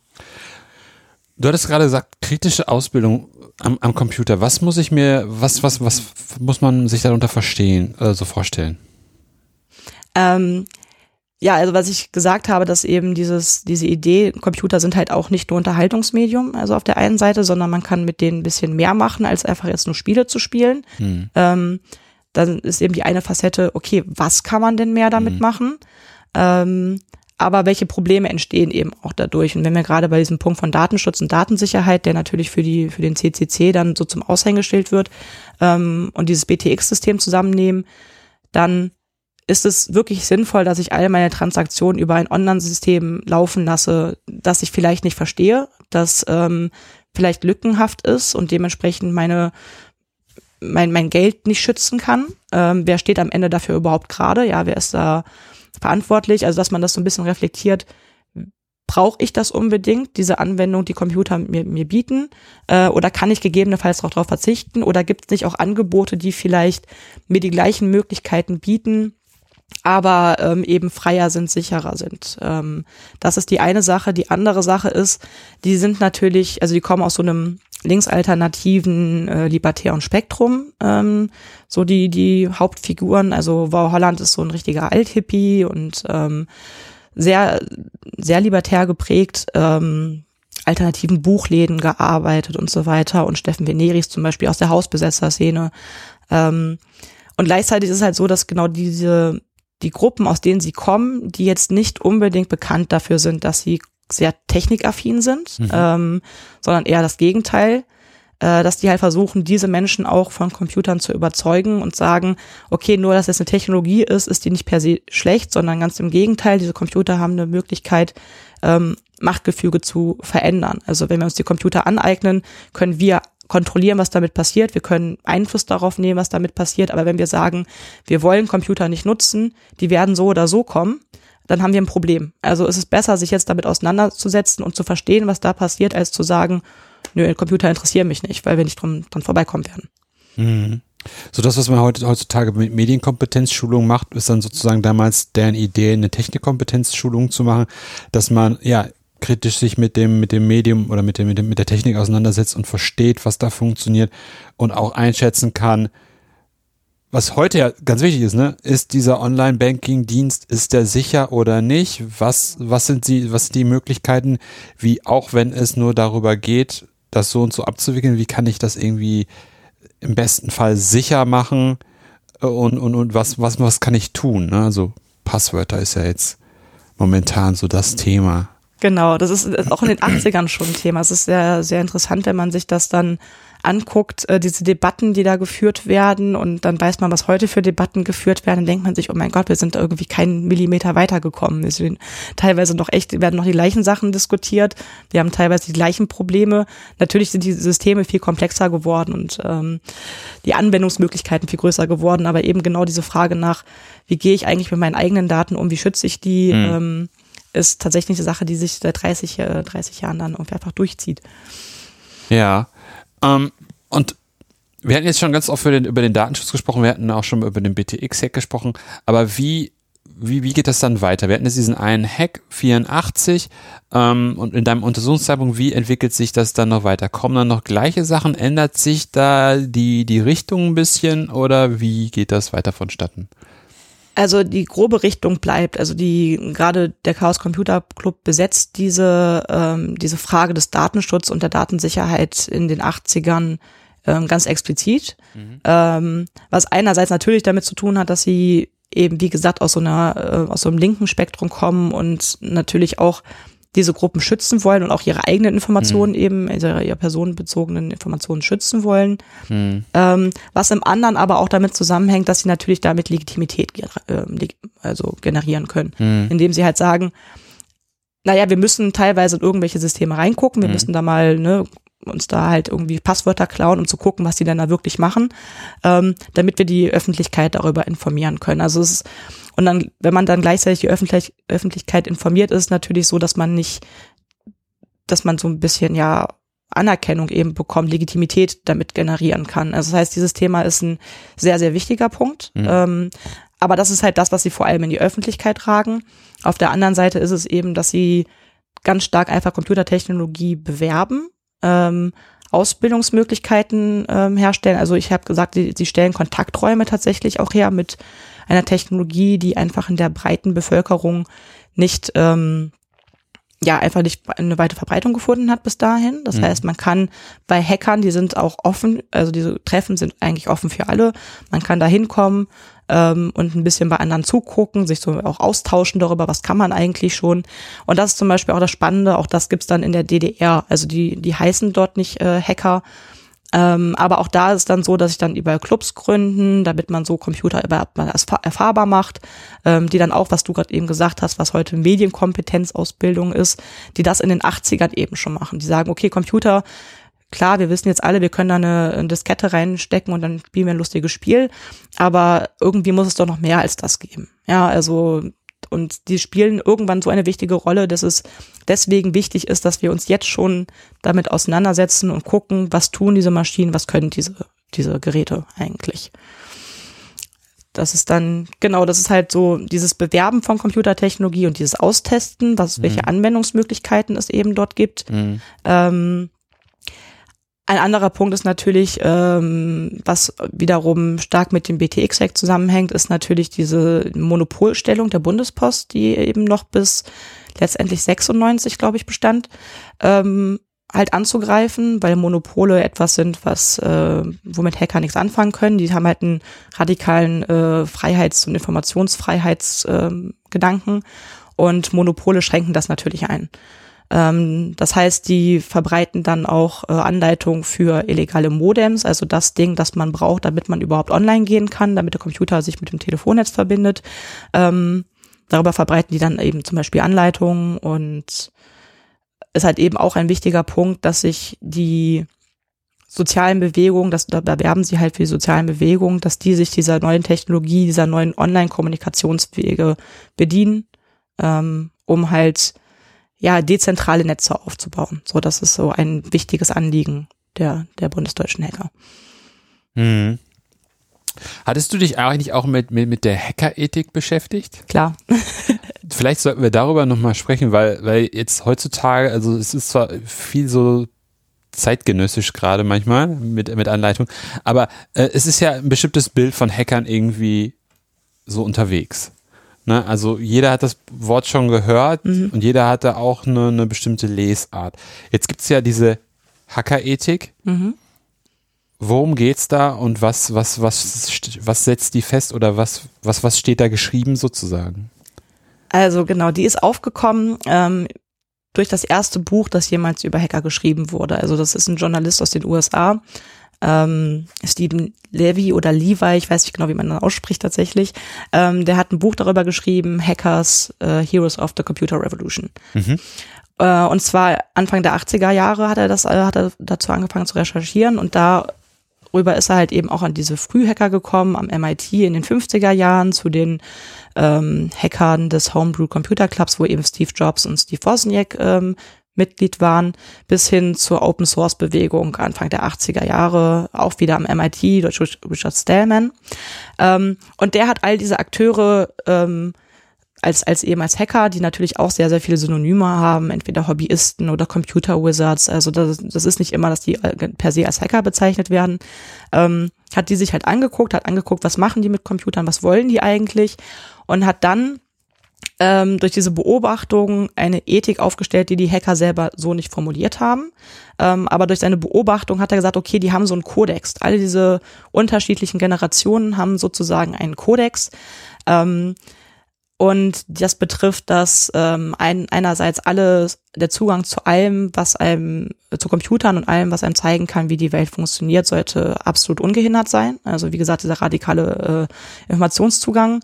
Du hattest gerade gesagt, kritische Ausbildung am, am, Computer. Was muss ich mir, was, was, was muss man sich darunter verstehen, äh, so vorstellen? Ähm, ja, also was ich gesagt habe, dass eben dieses, diese Idee, Computer sind halt auch nicht nur Unterhaltungsmedium, also auf der einen Seite, sondern man kann mit denen ein bisschen mehr machen, als einfach jetzt nur Spiele zu spielen. Hm. Ähm, dann ist eben die eine Facette, okay, was kann man denn mehr damit hm. machen? Ähm, aber welche Probleme entstehen eben auch dadurch? Und wenn wir gerade bei diesem Punkt von Datenschutz und Datensicherheit, der natürlich für die für den CCC dann so zum Aushängeschild wird ähm, und dieses BTX-System zusammennehmen, dann ist es wirklich sinnvoll, dass ich all meine Transaktionen über ein Online-System laufen lasse, das ich vielleicht nicht verstehe, das ähm, vielleicht lückenhaft ist und dementsprechend meine mein, mein Geld nicht schützen kann. Ähm, wer steht am Ende dafür überhaupt gerade? Ja, wer ist da verantwortlich, also dass man das so ein bisschen reflektiert, brauche ich das unbedingt, diese Anwendung, die Computer mir, mir bieten, äh, oder kann ich gegebenenfalls auch darauf verzichten, oder gibt es nicht auch Angebote, die vielleicht mir die gleichen Möglichkeiten bieten, aber ähm, eben freier sind, sicherer sind. Ähm, das ist die eine Sache. Die andere Sache ist, die sind natürlich, also die kommen aus so einem linksalternativen äh, libertären Spektrum, ähm, so die, die Hauptfiguren. Also Wow Holland ist so ein richtiger Althippie und ähm, sehr, sehr libertär geprägt, ähm, alternativen Buchläden gearbeitet und so weiter. Und Steffen Veneris zum Beispiel aus der Hausbesetzer-Szene. Ähm, und gleichzeitig ist es halt so, dass genau diese, die Gruppen, aus denen sie kommen, die jetzt nicht unbedingt bekannt dafür sind, dass sie sehr technikaffin sind, mhm. ähm, sondern eher das Gegenteil, äh, dass die halt versuchen, diese Menschen auch von Computern zu überzeugen und sagen, okay, nur dass es eine Technologie ist, ist die nicht per se schlecht, sondern ganz im Gegenteil, diese Computer haben eine Möglichkeit, ähm, Machtgefüge zu verändern. Also wenn wir uns die Computer aneignen, können wir kontrollieren, was damit passiert. Wir können Einfluss darauf nehmen, was damit passiert. Aber wenn wir sagen, wir wollen Computer nicht nutzen, die werden so oder so kommen, dann haben wir ein Problem. Also es ist besser, sich jetzt damit auseinanderzusetzen und zu verstehen, was da passiert, als zu sagen, nö, Computer interessieren mich nicht, weil wir nicht dran vorbeikommen werden. Mhm. So das, was man heutzutage mit Medienkompetenzschulung macht, ist dann sozusagen damals deren Idee, eine Technikkompetenzschulung zu machen, dass man ja kritisch sich mit dem, mit dem Medium oder mit dem, mit dem, mit der Technik auseinandersetzt und versteht, was da funktioniert und auch einschätzen kann, was heute ja ganz wichtig ist, ne, ist dieser Online-Banking-Dienst, ist der sicher oder nicht? Was, was sind sie, was sind die Möglichkeiten, wie auch wenn es nur darüber geht, das so und so abzuwickeln, wie kann ich das irgendwie im besten Fall sicher machen? und, und, und was, was, was kann ich tun? Ne? Also Passwörter ist ja jetzt momentan so das Thema. Genau, das ist auch in den 80ern schon ein Thema. Es ist sehr, sehr interessant, wenn man sich das dann anguckt, äh, diese Debatten, die da geführt werden und dann weiß man, was heute für Debatten geführt werden, dann denkt man sich, oh mein Gott, wir sind irgendwie keinen Millimeter weitergekommen. Wir sind teilweise noch echt, werden noch die gleichen Sachen diskutiert. Wir haben teilweise die gleichen Probleme. Natürlich sind die Systeme viel komplexer geworden und ähm, die Anwendungsmöglichkeiten viel größer geworden, aber eben genau diese Frage nach, wie gehe ich eigentlich mit meinen eigenen Daten um, wie schütze ich die, mhm. ähm, ist tatsächlich eine Sache, die sich seit 30, äh, 30 Jahren dann irgendwie einfach durchzieht. Ja. Ähm, und wir hatten jetzt schon ganz oft den, über den Datenschutz gesprochen, wir hatten auch schon über den BTX-Hack gesprochen, aber wie, wie, wie geht das dann weiter? Wir hatten jetzt diesen einen Hack 84 ähm, und in deinem Untersuchungszeitpunkt, wie entwickelt sich das dann noch weiter? Kommen dann noch gleiche Sachen? Ändert sich da die, die Richtung ein bisschen oder wie geht das weiter vonstatten? Also die grobe Richtung bleibt. Also die gerade der Chaos Computer Club besetzt diese ähm, diese Frage des Datenschutzes und der Datensicherheit in den 80ern ähm, ganz explizit. Mhm. Ähm, was einerseits natürlich damit zu tun hat, dass sie eben wie gesagt aus so einer äh, aus so einem linken Spektrum kommen und natürlich auch diese Gruppen schützen wollen und auch ihre eigenen Informationen mhm. eben, also ihre personenbezogenen Informationen schützen wollen. Mhm. Ähm, was im anderen aber auch damit zusammenhängt, dass sie natürlich damit Legitimität äh, also generieren können, mhm. indem sie halt sagen, naja, wir müssen teilweise in irgendwelche Systeme reingucken, wir mhm. müssen da mal ne, uns da halt irgendwie Passwörter klauen, um zu gucken, was die denn da wirklich machen, ähm, damit wir die Öffentlichkeit darüber informieren können. Also es ist, und dann, wenn man dann gleichzeitig die Öffentlich Öffentlichkeit informiert, ist es natürlich so, dass man nicht, dass man so ein bisschen ja Anerkennung eben bekommt, Legitimität damit generieren kann. Also das heißt, dieses Thema ist ein sehr, sehr wichtiger Punkt. Mhm. Ähm, aber das ist halt das, was sie vor allem in die Öffentlichkeit tragen. Auf der anderen Seite ist es eben, dass sie ganz stark einfach Computertechnologie bewerben ähm, Ausbildungsmöglichkeiten ähm, herstellen. Also ich habe gesagt, sie, sie stellen Kontakträume tatsächlich auch her mit einer Technologie, die einfach in der breiten Bevölkerung nicht ähm, ja einfach nicht eine weite Verbreitung gefunden hat bis dahin. Das mhm. heißt, man kann bei Hackern, die sind auch offen, also diese Treffen sind eigentlich offen für alle. Man kann da hinkommen, ähm, und ein bisschen bei anderen zugucken, sich so auch austauschen darüber, was kann man eigentlich schon. Und das ist zum Beispiel auch das Spannende, auch das gibt's dann in der DDR. Also die, die heißen dort nicht äh, Hacker, ähm, aber auch da ist es dann so, dass ich dann über Clubs gründen, damit man so Computer überhaupt mal erfahrbar macht, ähm, die dann auch, was du gerade eben gesagt hast, was heute Medienkompetenzausbildung ist, die das in den 80ern eben schon machen. Die sagen, okay, Computer Klar, wir wissen jetzt alle, wir können da eine, eine Diskette reinstecken und dann spielen wir ein lustiges Spiel, aber irgendwie muss es doch noch mehr als das geben. Ja, also und die spielen irgendwann so eine wichtige Rolle, dass es deswegen wichtig ist, dass wir uns jetzt schon damit auseinandersetzen und gucken, was tun diese Maschinen, was können diese, diese Geräte eigentlich. Das ist dann, genau, das ist halt so dieses Bewerben von Computertechnologie und dieses Austesten, was, mhm. welche Anwendungsmöglichkeiten es eben dort gibt. Mhm. Ähm, ein anderer Punkt ist natürlich, ähm, was wiederum stark mit dem BTX-Hack zusammenhängt, ist natürlich diese Monopolstellung der Bundespost, die eben noch bis letztendlich 96, glaube ich, bestand, ähm, halt anzugreifen, weil Monopole etwas sind, was äh, womit Hacker nichts anfangen können. Die haben halt einen radikalen äh, Freiheits- und Informationsfreiheitsgedanken äh, und Monopole schränken das natürlich ein. Ähm, das heißt, die verbreiten dann auch äh, Anleitungen für illegale Modems, also das Ding, das man braucht, damit man überhaupt online gehen kann, damit der Computer sich mit dem Telefonnetz verbindet. Ähm, darüber verbreiten die dann eben zum Beispiel Anleitungen und ist halt eben auch ein wichtiger Punkt, dass sich die sozialen Bewegungen, das, da werben sie halt für die sozialen Bewegungen, dass die sich dieser neuen Technologie, dieser neuen Online-Kommunikationswege bedienen, ähm, um halt ja, dezentrale Netze aufzubauen. So, das ist so ein wichtiges Anliegen der, der bundesdeutschen Hacker. Mhm. Hattest du dich eigentlich auch mit, mit, mit der Hackerethik beschäftigt? Klar. Vielleicht sollten wir darüber nochmal sprechen, weil, weil jetzt heutzutage, also es ist zwar viel so zeitgenössisch gerade manchmal mit, mit Anleitung, aber äh, es ist ja ein bestimmtes Bild von Hackern irgendwie so unterwegs. Ne? Also jeder hat das Wort schon gehört mhm. und jeder hatte auch eine, eine bestimmte Lesart. Jetzt gibt es ja diese Hackerethik. Mhm. worum geht's da und was, was, was, was setzt die fest oder was, was, was steht da geschrieben sozusagen? Also genau, die ist aufgekommen ähm, durch das erste Buch, das jemals über Hacker geschrieben wurde. Also das ist ein Journalist aus den USA, ähm, Stephen Levy oder Levi, ich weiß nicht genau, wie man das ausspricht tatsächlich. Ähm, der hat ein Buch darüber geschrieben, Hackers, äh, Heroes of the Computer Revolution. Mhm. Äh, und zwar Anfang der 80er Jahre hat er das, äh, hat er dazu angefangen zu recherchieren und darüber ist er halt eben auch an diese Frühhacker gekommen am MIT in den 50er Jahren zu den ähm, Hackern des Homebrew Computer Clubs, wo eben Steve Jobs und Steve Wozniak ähm, Mitglied waren, bis hin zur Open Source Bewegung Anfang der 80er Jahre, auch wieder am MIT durch Richard Stallman. Ähm, und der hat all diese Akteure ähm, als, als eben als Hacker, die natürlich auch sehr, sehr viele Synonyme haben, entweder Hobbyisten oder Computer Wizards. Also das, das ist nicht immer, dass die äh, per se als Hacker bezeichnet werden. Ähm, hat die sich halt angeguckt, hat angeguckt, was machen die mit Computern, was wollen die eigentlich und hat dann ähm, durch diese Beobachtung eine Ethik aufgestellt, die die Hacker selber so nicht formuliert haben. Ähm, aber durch seine Beobachtung hat er gesagt, okay, die haben so einen Kodex. Alle diese unterschiedlichen Generationen haben sozusagen einen Kodex. Ähm, und das betrifft, dass ähm, ein, einerseits alles, der Zugang zu allem, was einem, zu Computern und allem, was einem zeigen kann, wie die Welt funktioniert, sollte absolut ungehindert sein. Also wie gesagt, dieser radikale äh, Informationszugang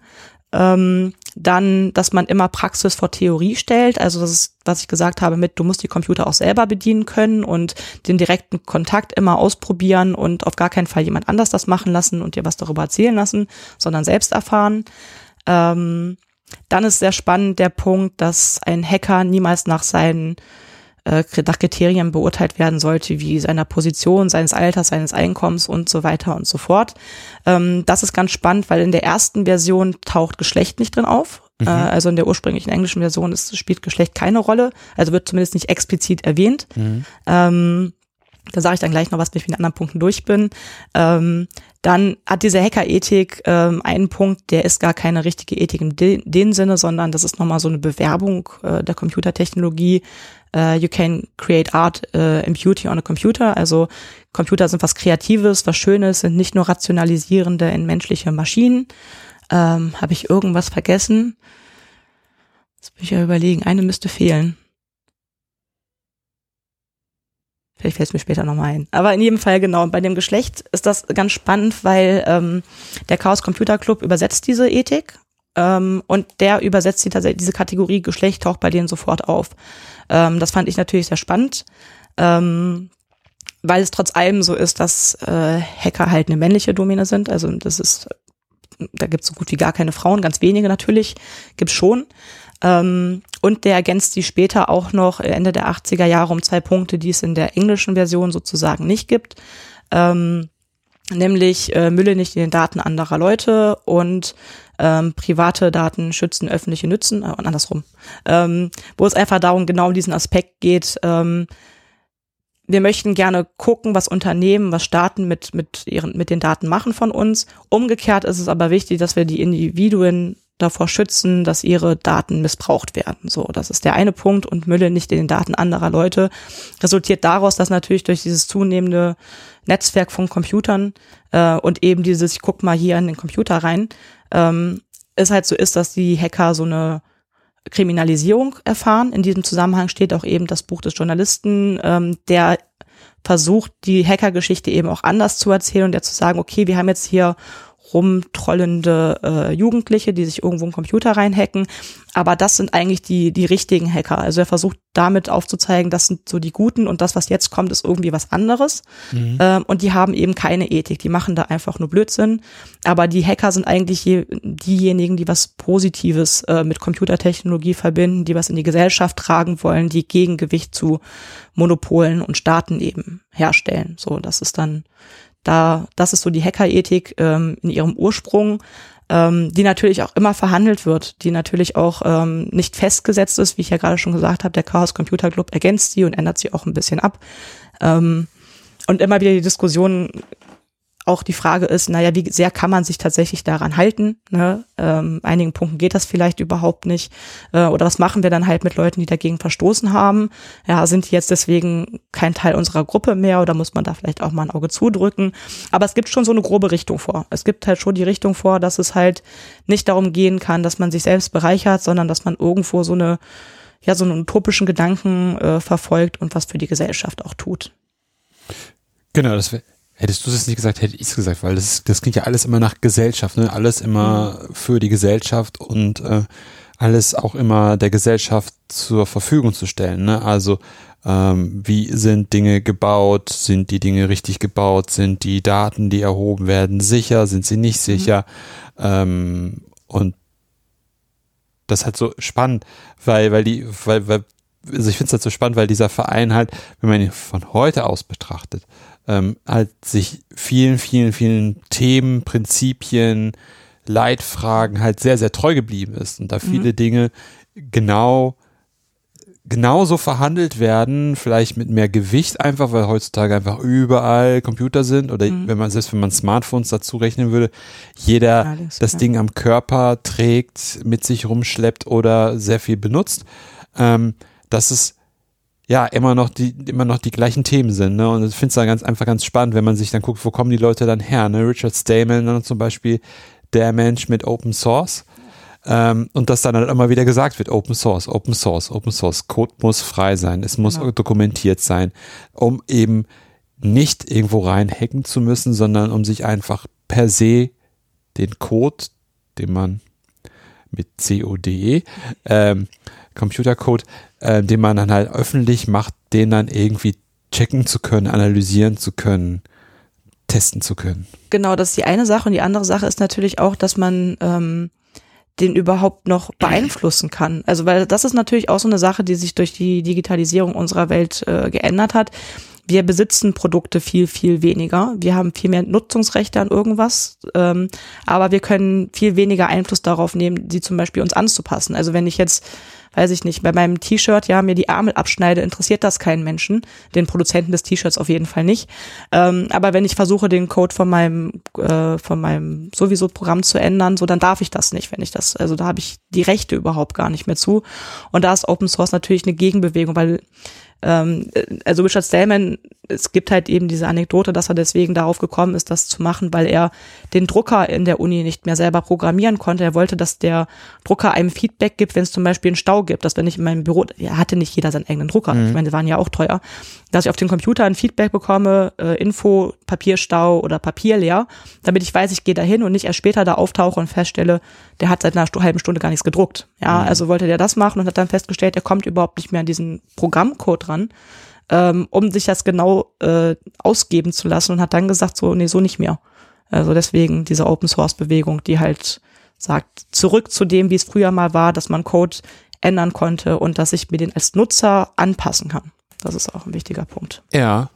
ähm, dann, dass man immer Praxis vor Theorie stellt. Also das ist, was ich gesagt habe mit, du musst die Computer auch selber bedienen können und den direkten Kontakt immer ausprobieren und auf gar keinen Fall jemand anders das machen lassen und dir was darüber erzählen lassen, sondern selbst erfahren. Ähm, dann ist sehr spannend der Punkt, dass ein Hacker niemals nach seinen äh, nach Kriterien beurteilt werden sollte, wie seiner Position, seines Alters, seines Einkommens und so weiter und so fort. Ähm, das ist ganz spannend, weil in der ersten Version taucht Geschlecht nicht drin auf. Mhm. Äh, also in der ursprünglichen englischen Version ist, spielt Geschlecht keine Rolle, also wird zumindest nicht explizit erwähnt. Mhm. Ähm, da sage ich dann gleich noch was, wenn ich mit anderen Punkten durch bin. Ähm, dann hat diese Hackerethik ähm, einen Punkt, der ist gar keine richtige Ethik in dem Sinne, sondern das ist nochmal so eine Bewerbung äh, der Computertechnologie uh, you can create art uh, and beauty on a computer. Also Computer sind was Kreatives, was Schönes, sind nicht nur rationalisierende in menschliche Maschinen. Ähm, Habe ich irgendwas vergessen? Jetzt muss ich ja überlegen, eine müsste fehlen. Vielleicht fällt es mir später nochmal ein. Aber in jedem Fall genau. Bei dem Geschlecht ist das ganz spannend, weil ähm, der Chaos Computer Club übersetzt diese Ethik ähm, und der übersetzt die, diese Kategorie Geschlecht taucht bei denen sofort auf. Ähm, das fand ich natürlich sehr spannend, ähm, weil es trotz allem so ist, dass äh, Hacker halt eine männliche Domäne sind. Also das ist, da gibt es so gut wie gar keine Frauen, ganz wenige natürlich, gibt's schon. Ähm, und der ergänzt die später auch noch Ende der 80er Jahre um zwei Punkte, die es in der englischen Version sozusagen nicht gibt. Ähm, nämlich äh, Mülle nicht in den Daten anderer Leute und ähm, private Daten schützen öffentliche Nützen äh, und andersrum. Ähm, wo es einfach darum genau um diesen Aspekt geht, ähm, wir möchten gerne gucken, was Unternehmen, was Staaten mit, mit, ihren, mit den Daten machen von uns. Umgekehrt ist es aber wichtig, dass wir die Individuen davor schützen, dass ihre Daten missbraucht werden. So, das ist der eine Punkt und Mülle nicht in den Daten anderer Leute resultiert daraus, dass natürlich durch dieses zunehmende Netzwerk von Computern äh, und eben dieses, ich guck mal hier in den Computer rein, ähm, es halt so ist, dass die Hacker so eine Kriminalisierung erfahren. In diesem Zusammenhang steht auch eben das Buch des Journalisten, ähm, der versucht, die Hackergeschichte eben auch anders zu erzählen und der zu sagen, okay, wir haben jetzt hier rumtrollende äh, Jugendliche, die sich irgendwo im Computer reinhacken. Aber das sind eigentlich die, die richtigen Hacker. Also er versucht damit aufzuzeigen, das sind so die Guten und das, was jetzt kommt, ist irgendwie was anderes. Mhm. Ähm, und die haben eben keine Ethik. Die machen da einfach nur Blödsinn. Aber die Hacker sind eigentlich je, diejenigen, die was Positives äh, mit Computertechnologie verbinden, die was in die Gesellschaft tragen wollen, die Gegengewicht zu Monopolen und Staaten eben herstellen. So, das ist dann da, das ist so die Hackerethik ähm, in ihrem Ursprung, ähm, die natürlich auch immer verhandelt wird, die natürlich auch ähm, nicht festgesetzt ist, wie ich ja gerade schon gesagt habe. Der Chaos Computer Club ergänzt sie und ändert sie auch ein bisschen ab. Ähm, und immer wieder die Diskussion auch die Frage ist, naja, wie sehr kann man sich tatsächlich daran halten? Ne? Ähm, einigen Punkten geht das vielleicht überhaupt nicht. Äh, oder was machen wir dann halt mit Leuten, die dagegen verstoßen haben? Ja, sind die jetzt deswegen kein Teil unserer Gruppe mehr oder muss man da vielleicht auch mal ein Auge zudrücken? Aber es gibt schon so eine grobe Richtung vor. Es gibt halt schon die Richtung vor, dass es halt nicht darum gehen kann, dass man sich selbst bereichert, sondern dass man irgendwo so eine, ja, so einen utopischen Gedanken äh, verfolgt und was für die Gesellschaft auch tut. Genau, das wäre Hättest du es nicht gesagt, hätte ich es gesagt, weil das, das klingt ja alles immer nach Gesellschaft, ne? Alles immer mhm. für die Gesellschaft und äh, alles auch immer der Gesellschaft zur Verfügung zu stellen. Ne? Also ähm, wie sind Dinge gebaut? Sind die Dinge richtig gebaut? Sind die Daten, die erhoben werden, sicher? Sind sie nicht mhm. sicher? Mhm. Ähm, und das ist halt so spannend, weil, weil die, weil, weil, also ich finde es halt so spannend, weil dieser Verein halt, wenn man ihn von heute aus betrachtet, ähm, halt sich vielen, vielen, vielen Themen, Prinzipien, Leitfragen halt sehr, sehr treu geblieben ist und da mhm. viele Dinge genau genauso verhandelt werden, vielleicht mit mehr Gewicht einfach, weil heutzutage einfach überall Computer sind oder mhm. wenn man selbst wenn man Smartphones dazu rechnen würde, jeder ja, das, das Ding am Körper trägt, mit sich rumschleppt oder sehr viel benutzt. Ähm, das ist ja immer noch die immer noch die gleichen Themen sind ne? Und ich finde es dann ganz einfach ganz spannend wenn man sich dann guckt wo kommen die Leute dann her ne? Richard Stallman dann zum Beispiel der Mensch mit Open Source. Ähm, und dass dann halt immer wieder gesagt wird Open Source Open Source Open Source. Code muss frei sein es muss genau. dokumentiert sein um eben nicht irgendwo rein hacken zu müssen sondern um sich einfach per se den Code den man mit CODE ähm, Computercode, äh, den man dann halt öffentlich macht, den dann irgendwie checken zu können, analysieren zu können, testen zu können. Genau, das ist die eine Sache. Und die andere Sache ist natürlich auch, dass man ähm, den überhaupt noch beeinflussen kann. Also weil das ist natürlich auch so eine Sache, die sich durch die Digitalisierung unserer Welt äh, geändert hat. Wir besitzen Produkte viel, viel weniger. Wir haben viel mehr Nutzungsrechte an irgendwas, ähm, aber wir können viel weniger Einfluss darauf nehmen, sie zum Beispiel uns anzupassen. Also wenn ich jetzt weiß ich nicht, bei meinem T-Shirt, ja, mir die Ärmel abschneide, interessiert das keinen Menschen, den Produzenten des T-Shirts auf jeden Fall nicht. Ähm, aber wenn ich versuche, den Code von meinem, äh, von meinem sowieso Programm zu ändern, so, dann darf ich das nicht, wenn ich das, also da habe ich die Rechte überhaupt gar nicht mehr zu. Und da ist Open Source natürlich eine Gegenbewegung, weil ähm, also Richard Stallman, es gibt halt eben diese Anekdote, dass er deswegen darauf gekommen ist, das zu machen, weil er den Drucker in der Uni nicht mehr selber programmieren konnte. Er wollte, dass der Drucker einem Feedback gibt, wenn es zum Beispiel einen Stau gibt, dass wenn ich in meinem Büro, er hatte nicht jeder seinen eigenen Drucker, mhm. ich meine, die waren ja auch teuer, dass ich auf dem Computer ein Feedback bekomme, äh, Info, Papierstau oder Papier leer, damit ich weiß, ich gehe dahin und nicht erst später da auftauche und feststelle, der hat seit einer halben Stunde gar nichts gedruckt. Ja, mhm. also wollte der das machen und hat dann festgestellt, er kommt überhaupt nicht mehr an diesen Programmcode ran, ähm, um sich das genau äh, ausgeben zu lassen und hat dann gesagt, so, nee, so nicht mehr. Also deswegen diese Open Source Bewegung, die halt sagt, zurück zu dem, wie es früher mal war, dass man Code ändern konnte und dass ich mir den als Nutzer anpassen kann. Das ist auch ein wichtiger Punkt. Ja,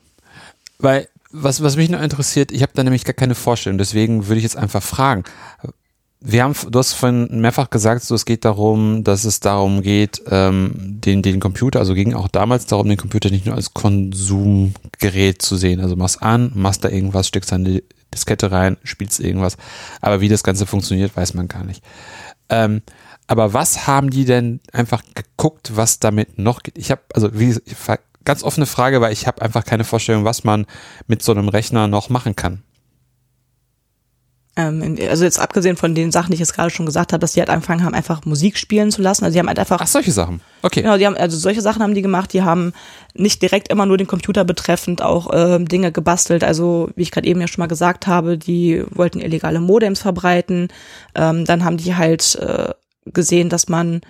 weil was, was mich noch interessiert, ich habe da nämlich gar keine Vorstellung, deswegen würde ich jetzt einfach fragen wir haben, du hast vorhin mehrfach gesagt, so es geht darum, dass es darum geht, ähm, den, den Computer, also ging auch damals darum, den Computer nicht nur als Konsumgerät zu sehen. Also machst an, machst da irgendwas, steckst eine Diskette rein, spielst irgendwas. Aber wie das Ganze funktioniert, weiß man gar nicht. Ähm, aber was haben die denn einfach geguckt, was damit noch geht? Ich habe, also wie ganz offene Frage, weil ich habe einfach keine Vorstellung, was man mit so einem Rechner noch machen kann. Ähm, also jetzt abgesehen von den Sachen, die ich jetzt gerade schon gesagt habe, dass die halt angefangen haben, einfach Musik spielen zu lassen. Also die haben halt einfach. Ach, solche Sachen. Okay. Genau, die haben, also solche Sachen haben die gemacht. Die haben nicht direkt immer nur den Computer betreffend auch ähm, Dinge gebastelt. Also, wie ich gerade eben ja schon mal gesagt habe, die wollten illegale Modems verbreiten. Ähm, dann haben die halt äh, gesehen, dass man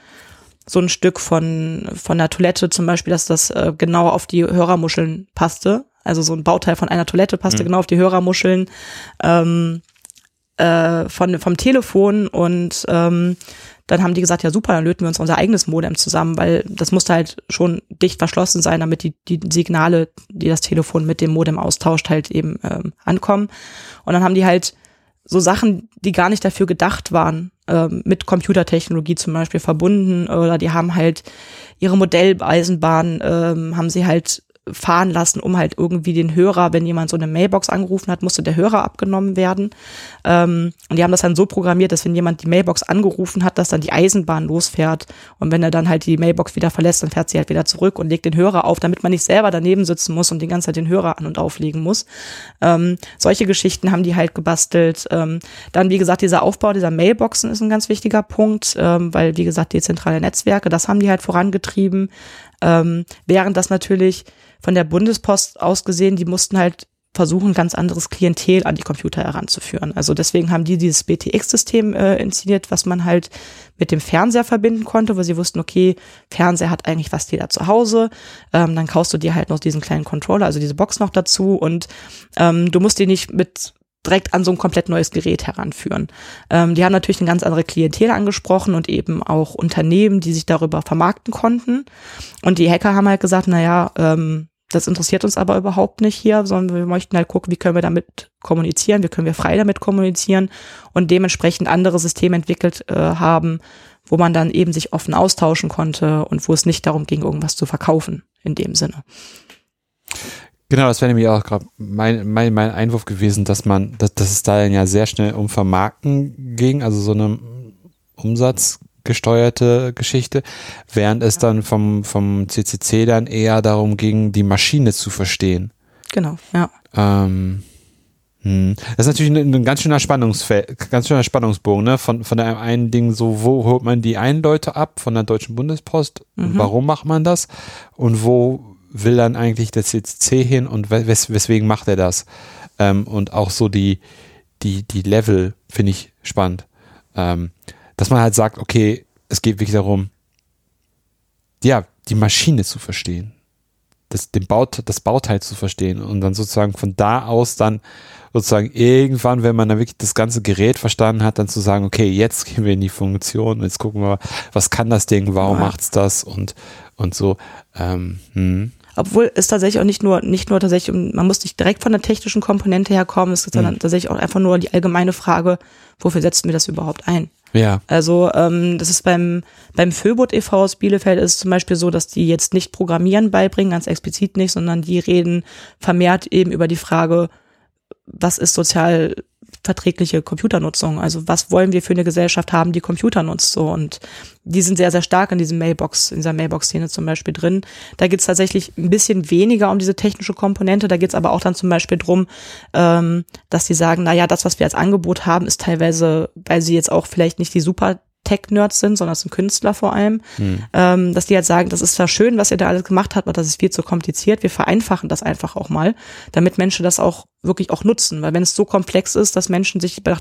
so ein Stück von, von der Toilette zum Beispiel, dass das äh, genau auf die Hörermuscheln passte. Also so ein Bauteil von einer Toilette passte mhm. genau auf die Hörermuscheln. Ähm, äh, von, vom Telefon und ähm, dann haben die gesagt, ja super, dann löten wir uns unser eigenes Modem zusammen, weil das musste halt schon dicht verschlossen sein, damit die, die Signale, die das Telefon mit dem Modem austauscht, halt eben ähm, ankommen. Und dann haben die halt so Sachen, die gar nicht dafür gedacht waren, ähm, mit Computertechnologie zum Beispiel verbunden oder die haben halt ihre Modelleisenbahn, ähm, haben sie halt fahren lassen, um halt irgendwie den Hörer, wenn jemand so eine Mailbox angerufen hat, musste der Hörer abgenommen werden. Ähm, und die haben das dann so programmiert, dass wenn jemand die Mailbox angerufen hat, dass dann die Eisenbahn losfährt. Und wenn er dann halt die Mailbox wieder verlässt, dann fährt sie halt wieder zurück und legt den Hörer auf, damit man nicht selber daneben sitzen muss und die ganze Zeit den Hörer an- und auflegen muss. Ähm, solche Geschichten haben die halt gebastelt. Ähm, dann, wie gesagt, dieser Aufbau dieser Mailboxen ist ein ganz wichtiger Punkt, ähm, weil, wie gesagt, dezentrale Netzwerke, das haben die halt vorangetrieben. Ähm, während das natürlich von der Bundespost aus gesehen, die mussten halt versuchen, ganz anderes Klientel an die Computer heranzuführen. Also deswegen haben die dieses BTX-System äh, inszeniert, was man halt mit dem Fernseher verbinden konnte, wo sie wussten, okay, Fernseher hat eigentlich fast jeder zu Hause. Ähm, dann kaufst du dir halt noch diesen kleinen Controller, also diese Box noch dazu und ähm, du musst die nicht mit direkt an so ein komplett neues Gerät heranführen. Ähm, die haben natürlich eine ganz andere Klientel angesprochen und eben auch Unternehmen, die sich darüber vermarkten konnten. Und die Hacker haben halt gesagt, naja, ähm, das interessiert uns aber überhaupt nicht hier, sondern wir möchten halt gucken, wie können wir damit kommunizieren, wie können wir frei damit kommunizieren und dementsprechend andere Systeme entwickelt äh, haben, wo man dann eben sich offen austauschen konnte und wo es nicht darum ging, irgendwas zu verkaufen in dem Sinne. Genau, das wäre nämlich auch gerade mein, mein, mein Einwurf gewesen, dass man, dass, dass es da ja sehr schnell um Vermarkten ging, also so eine umsatzgesteuerte Geschichte, während es dann vom, vom CCC dann eher darum ging, die Maschine zu verstehen. Genau, ja. Ähm, hm. Das ist natürlich ein, ein ganz schöner Spannungsfeld, ganz schöner Spannungsbogen, ne? Von, von einem einen Ding so, wo holt man die einen Leute ab von der Deutschen Bundespost? Mhm. Warum macht man das? Und wo will dann eigentlich der CCC hin und wes weswegen macht er das? Ähm, und auch so die, die, die Level finde ich spannend. Ähm, dass man halt sagt, okay, es geht wirklich darum, ja, die Maschine zu verstehen. Das, den Baut, das Bauteil zu verstehen und dann sozusagen von da aus dann sozusagen irgendwann, wenn man dann wirklich das ganze Gerät verstanden hat, dann zu sagen, okay, jetzt gehen wir in die Funktion, jetzt gucken wir, was kann das Ding, warum Ja. macht's das und, und so. Ähm, hm. Obwohl es tatsächlich auch nicht nur, nicht nur tatsächlich, man muss nicht direkt von der technischen Komponente herkommen, es ist sondern Mhm. tatsächlich auch einfach nur die allgemeine Frage, wofür setzen wir das überhaupt ein? Ja. Also ähm, das ist beim beim Föbot e.V. aus Bielefeld ist es zum Beispiel so, dass die jetzt nicht Programmieren beibringen, ganz explizit nicht, sondern die reden vermehrt eben über die Frage, was ist sozial verträgliche Computernutzung? Also was wollen wir für eine Gesellschaft haben, die Computer nutzt? So und die sind sehr sehr stark in diesem Mailbox, in dieser Mailbox-Szene zum Beispiel drin. Da geht es tatsächlich ein bisschen weniger um diese technische Komponente. Da geht es aber auch dann zum Beispiel drum, ähm, dass die sagen, na das, was wir als Angebot haben, ist teilweise, weil sie jetzt auch vielleicht nicht die super Tech-Nerds sind, sondern es sind Künstler vor allem, ähm, dass die halt sagen, das ist zwar schön, was ihr da alles gemacht habt, aber das ist viel zu kompliziert. Wir vereinfachen das einfach auch mal, damit Menschen das auch wirklich auch nutzen. Weil wenn es so komplex ist, dass Menschen sich bei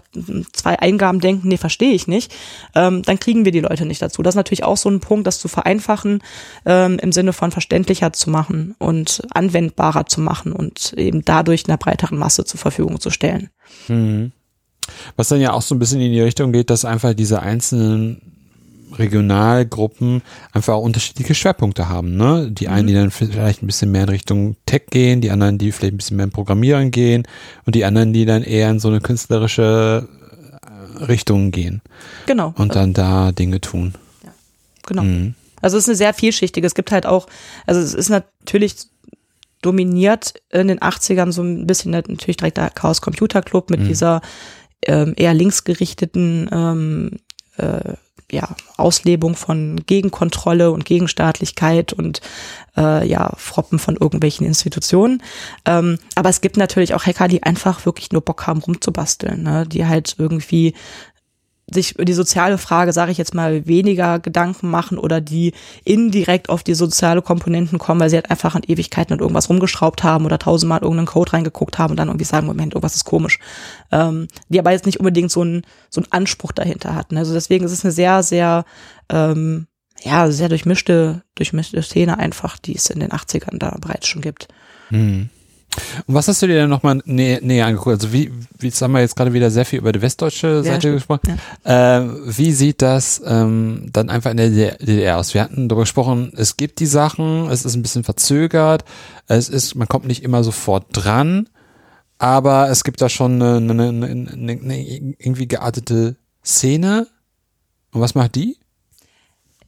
zwei Eingaben denken, nee, verstehe ich nicht, ähm, dann kriegen wir die Leute nicht dazu. Das ist natürlich auch so ein Punkt, das zu vereinfachen, ähm, im Sinne von verständlicher zu machen und anwendbarer zu machen und eben dadurch einer breiteren Masse zur Verfügung zu stellen. Mhm. Was dann ja auch so ein bisschen in die Richtung geht, dass einfach diese einzelnen Regionalgruppen einfach auch unterschiedliche Schwerpunkte haben. Ne? Die einen, die dann vielleicht ein bisschen mehr in Richtung Tech gehen, die anderen, die vielleicht ein bisschen mehr in Programmieren gehen und die anderen, die dann eher in so eine künstlerische äh, Richtung gehen Genau. und dann da Dinge tun. genau. Mhm. Also es ist eine sehr vielschichtige. Es gibt halt auch, also es ist natürlich dominiert in den 80ern so ein bisschen natürlich direkt der Chaos Computer Club mit Mhm. dieser ähm, eher linksgerichteten ähm, äh, ja, Auslebung von Gegenkontrolle und Gegenstaatlichkeit und äh, ja, Froppen von irgendwelchen Institutionen. Ähm, aber es gibt natürlich auch Hacker, die einfach wirklich nur Bock haben, rumzubasteln, ne? die halt irgendwie sich die soziale Frage, sage ich jetzt mal, weniger Gedanken machen oder die indirekt auf die soziale Komponenten kommen, weil sie halt einfach an Ewigkeiten an irgendwas rumgeschraubt haben oder tausendmal irgendeinen Code reingeguckt haben und dann irgendwie sagen, Moment, irgendwas ist komisch. Ähm, die aber jetzt nicht unbedingt so einen so einen Anspruch dahinter hatten. Also deswegen ist es eine sehr, sehr, ähm, ja, sehr durchmischte, durchmischte Szene einfach, die es in den 80ern da bereits schon gibt. Mhm. Und was hast du dir denn nochmal nä näher angeguckt? Also wie, wie jetzt haben wir jetzt gerade wieder sehr viel über die westdeutsche Seite stimmt. gesprochen. Äh, wie sieht das ähm, dann einfach in der DDR aus? Wir hatten darüber gesprochen, es gibt die Sachen, es ist ein bisschen verzögert, es ist, man kommt nicht immer sofort dran, aber es gibt da schon eine, eine, eine, eine irgendwie geartete Szene. Und was macht die?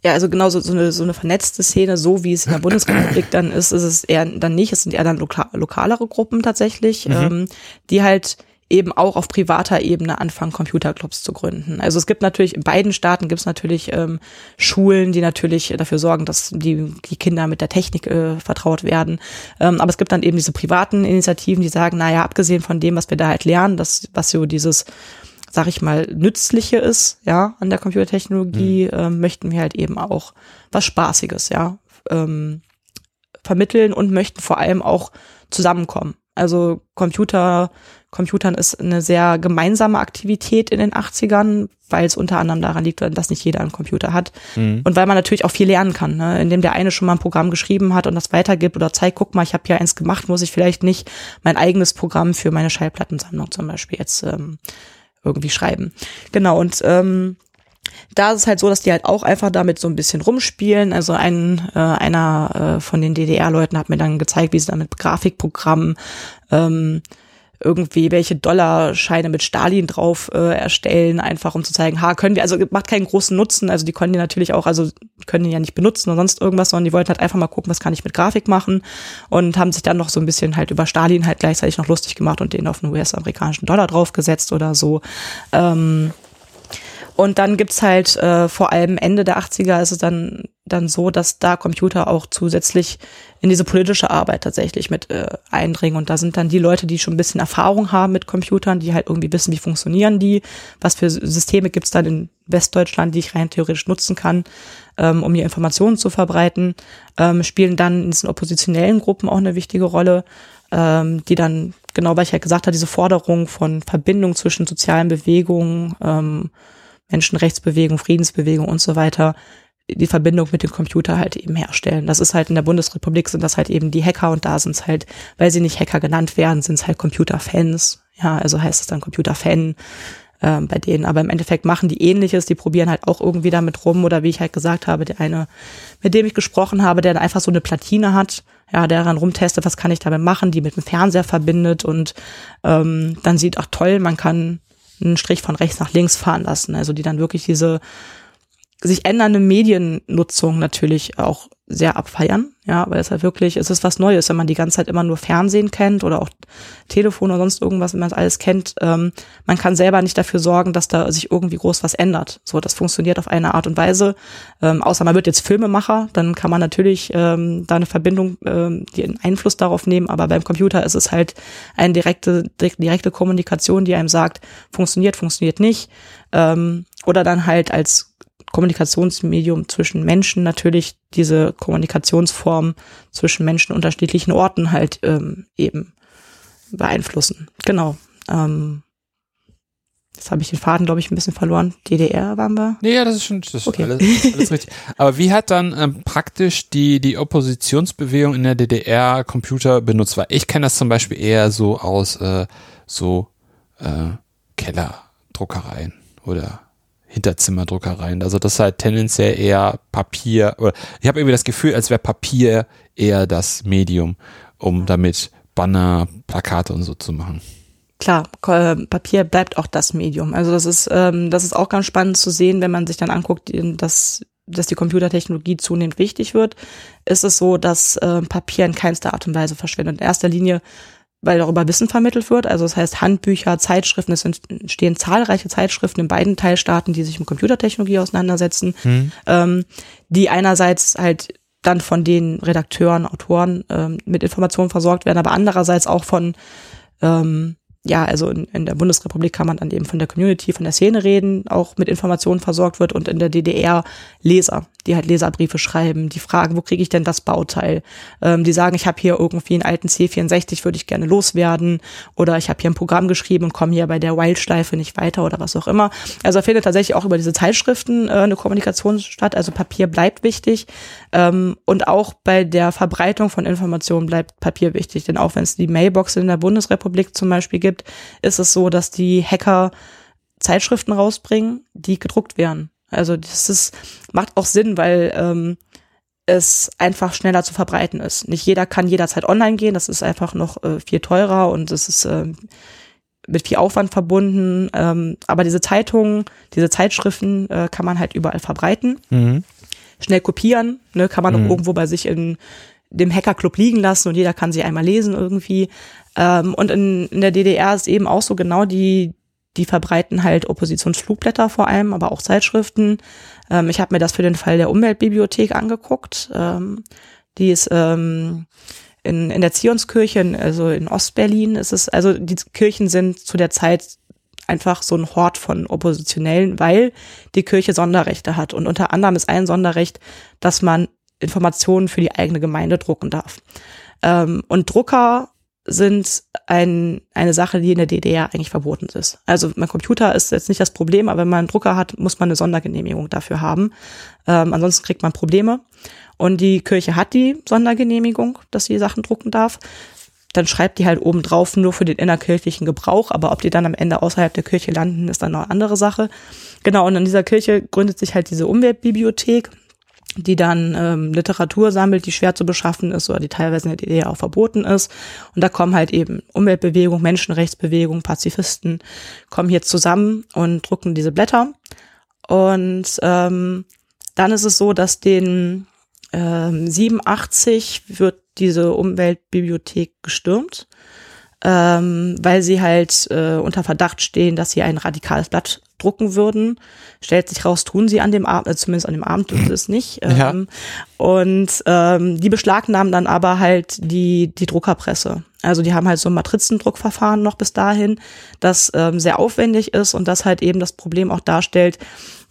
Ja, also genau so, so, eine, so eine vernetzte Szene, so wie es in der Bundesrepublik dann ist, ist es eher dann nicht. Es sind eher dann loka lokalere Gruppen tatsächlich, mhm. ähm, die halt eben auch auf privater Ebene anfangen, Computerclubs zu gründen. Also es gibt natürlich, in beiden Staaten gibt es natürlich ähm, Schulen, die natürlich dafür sorgen, dass die, die Kinder mit der Technik äh, vertraut werden. Ähm, aber es gibt dann eben diese privaten Initiativen, die sagen, naja, abgesehen von dem, was wir da halt lernen, das, was so dieses sag ich mal, nützliche ist, ja, an der Computertechnologie, mhm. ähm, möchten wir halt eben auch was Spaßiges, ja, ähm, vermitteln und möchten vor allem auch zusammenkommen. Also Computer, Computern ist eine sehr gemeinsame Aktivität in den 80ern, weil es unter anderem daran liegt, dass nicht jeder einen Computer hat. Mhm. Und weil man natürlich auch viel lernen kann, ne? indem der eine schon mal ein Programm geschrieben hat und das weitergibt oder zeigt, guck mal, ich habe ja eins gemacht, muss ich vielleicht nicht mein eigenes Programm für meine Schallplattensammlung zum Beispiel jetzt ähm, irgendwie schreiben. Genau, und ähm, da ist es halt so, dass die halt auch einfach damit so ein bisschen rumspielen. Also ein, äh, einer äh, von den DDR-Leuten hat mir dann gezeigt, wie sie dann mit Grafikprogrammen ähm, irgendwie welche Dollarscheine mit Stalin drauf äh, erstellen, einfach um zu zeigen, ha, können wir, also macht keinen großen Nutzen, also die können die natürlich auch, also können die ja nicht benutzen oder sonst irgendwas, sondern die wollten halt einfach mal gucken, was kann ich mit Grafik machen und haben sich dann noch so ein bisschen halt über Stalin halt gleichzeitig noch lustig gemacht und den auf einen US-amerikanischen Dollar draufgesetzt oder so. Ähm, und dann gibt's halt äh, vor allem Ende der 80er ist es dann, dann so, dass da Computer auch zusätzlich in diese politische Arbeit tatsächlich mit äh, eindringen. Und da sind dann die Leute, die schon ein bisschen Erfahrung haben mit Computern, die halt irgendwie wissen, wie funktionieren die, was für Systeme gibt's dann in Westdeutschland, die ich rein theoretisch nutzen kann, ähm, um hier Informationen zu verbreiten, ähm, spielen dann in diesen oppositionellen Gruppen auch eine wichtige Rolle, ähm, die dann, genau weil ich halt gesagt habe, diese Forderung von Verbindung zwischen sozialen Bewegungen, ähm, Menschenrechtsbewegung, Friedensbewegung und so weiter die Verbindung mit dem Computer halt eben herstellen. Das ist halt in der Bundesrepublik sind das halt eben die Hacker und da sind es halt, weil sie nicht Hacker genannt werden, sind es halt Computerfans. Ja, also heißt es dann Computerfan äh, bei denen. Aber im Endeffekt machen die ähnliches, die probieren halt auch irgendwie damit rum oder wie ich halt gesagt habe, der eine, mit dem ich gesprochen habe, der einfach so eine Platine hat, ja, der daran rumtestet, was kann ich damit machen, die mit dem Fernseher verbindet und ähm, dann sieht, ach toll, man kann einen Strich von rechts nach links fahren lassen. Also die dann wirklich diese sich ändernde Mediennutzung natürlich auch sehr abfeiern, ja, weil es halt wirklich, es ist was Neues, wenn man die ganze Zeit immer nur Fernsehen kennt oder auch Telefon oder sonst irgendwas, wenn man das alles kennt, ähm, man kann selber nicht dafür sorgen, dass da sich irgendwie groß was ändert. So, das funktioniert auf eine Art und Weise, ähm, außer man wird jetzt Filmemacher, dann kann man natürlich ähm, da eine Verbindung, ähm, die einen Einfluss darauf nehmen, aber beim Computer ist es halt eine direkte, direkte Kommunikation, die einem sagt, funktioniert, funktioniert nicht, ähm, oder dann halt als Kommunikationsmedium zwischen Menschen natürlich diese Kommunikationsform zwischen Menschen unterschiedlichen Orten halt ähm, eben beeinflussen. Genau. Ähm, Jetzt habe ich den Faden, glaube ich, ein bisschen verloren. DDR waren wir. Nee, ja, das ist schon das ist okay. alles, alles richtig. Aber wie hat dann ähm, praktisch die, die Oppositionsbewegung in der DDR Computer benutzt? Weil ich kenne das zum Beispiel eher so aus äh, so äh, Kellerdruckereien oder Hinterzimmerdruckereien. Also das ist halt tendenziell eher Papier. Oder ich habe irgendwie das Gefühl, als wäre Papier eher das Medium, um damit Banner, Plakate und so zu machen. Klar, Papier bleibt auch das Medium. Also das ist, ähm, das ist auch ganz spannend zu sehen, wenn man sich dann anguckt, dass, dass die Computertechnologie zunehmend wichtig wird, ist es so, dass äh, Papier in keinster Art und Weise verschwindet. In erster Linie weil darüber Wissen vermittelt wird. Also das heißt Handbücher, Zeitschriften, es entstehen zahlreiche Zeitschriften in beiden Teilstaaten, die sich mit Computertechnologie auseinandersetzen, hm. ähm, die einerseits halt dann von den Redakteuren, Autoren ähm, mit Informationen versorgt werden, aber andererseits auch von ähm, ja, also in, in der Bundesrepublik kann man dann eben von der Community, von der Szene reden, auch mit Informationen versorgt wird und in der DDR Leser, die halt Leserbriefe schreiben, die fragen, wo kriege ich denn das Bauteil? Ähm, die sagen, ich habe hier irgendwie einen alten C64, würde ich gerne loswerden oder ich habe hier ein Programm geschrieben und komme hier bei der Wildschleife nicht weiter oder was auch immer. Also findet tatsächlich auch über diese Zeitschriften äh, eine Kommunikation statt, also Papier bleibt wichtig ähm, und auch bei der Verbreitung von Informationen bleibt Papier wichtig, denn auch wenn es die Mailbox in der Bundesrepublik zum Beispiel gibt, ist es so, dass die Hacker Zeitschriften rausbringen, die gedruckt werden. Also das ist, macht auch Sinn, weil ähm, es einfach schneller zu verbreiten ist. Nicht jeder kann jederzeit online gehen, das ist einfach noch äh, viel teurer und es ist äh, mit viel Aufwand verbunden. Ähm, aber diese Zeitungen, diese Zeitschriften äh, kann man halt überall verbreiten. Mhm. schnell kopieren, ne, kann man Mhm. auch irgendwo bei sich in dem Hackerclub liegen lassen und jeder kann sie einmal lesen irgendwie. Ähm, und in, in der DDR ist eben auch so genau die, die verbreiten halt Oppositionsflugblätter vor allem, aber auch Zeitschriften. Ähm, ich habe mir das für den Fall der Umweltbibliothek angeguckt. Ähm, die ist ähm, in, in der Zionskirche, in- also in Ostberlin ist es, also die Kirchen sind zu der Zeit einfach so ein Hort von Oppositionellen, weil die Kirche Sonderrechte hat. Und unter anderem ist ein Sonderrecht, dass man Informationen für die eigene Gemeinde drucken darf. Ähm, und Drucker sind ein, eine Sache, die in der DDR eigentlich verboten ist. Also mein Computer ist jetzt nicht das Problem, aber wenn man einen Drucker hat, muss man eine Sondergenehmigung dafür haben. Ähm, ansonsten kriegt man Probleme. Und die Kirche hat die Sondergenehmigung, dass sie Sachen drucken darf. Dann schreibt die halt oben drauf nur für den innerkirchlichen Gebrauch, aber ob die dann am Ende außerhalb der Kirche landen, ist dann noch eine andere Sache. Genau, und in dieser Kirche gründet sich halt diese Umweltbibliothek, die dann ähm, Literatur sammelt, die schwer zu beschaffen ist oder die teilweise in der DDR auch verboten ist. Und da kommen halt eben Umweltbewegung, Menschenrechtsbewegung, Pazifisten kommen hier zusammen und drucken diese Blätter. Und ähm, dann ist es so, dass den ähm, 87 wird diese Umweltbibliothek gestürmt, ähm, weil sie halt äh, unter Verdacht stehen, dass sie ein radikales Blatt drucken würden. Stellt sich raus, tun sie an dem Abend, also zumindest an dem Abend tun sie es nicht. Ja. Ähm, Und ähm, die beschlagnahmen dann aber halt die, die Druckerpresse. Also die haben halt so ein Matrizendruckverfahren noch bis dahin, das ähm, sehr aufwendig ist und das halt eben das Problem auch darstellt.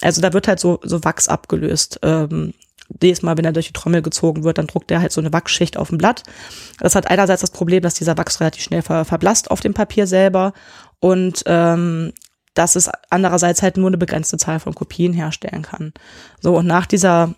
Also da wird halt so, so Wachs abgelöst. Ähm, jedes Mal, wenn er durch die Trommel gezogen wird, dann druckt er halt so eine Wachsschicht auf dem Blatt. Das hat einerseits das Problem, dass dieser Wachs relativ schnell ver verblasst auf dem Papier selber und ähm, dass es andererseits halt nur eine begrenzte Zahl von Kopien herstellen kann. So, und nach dieser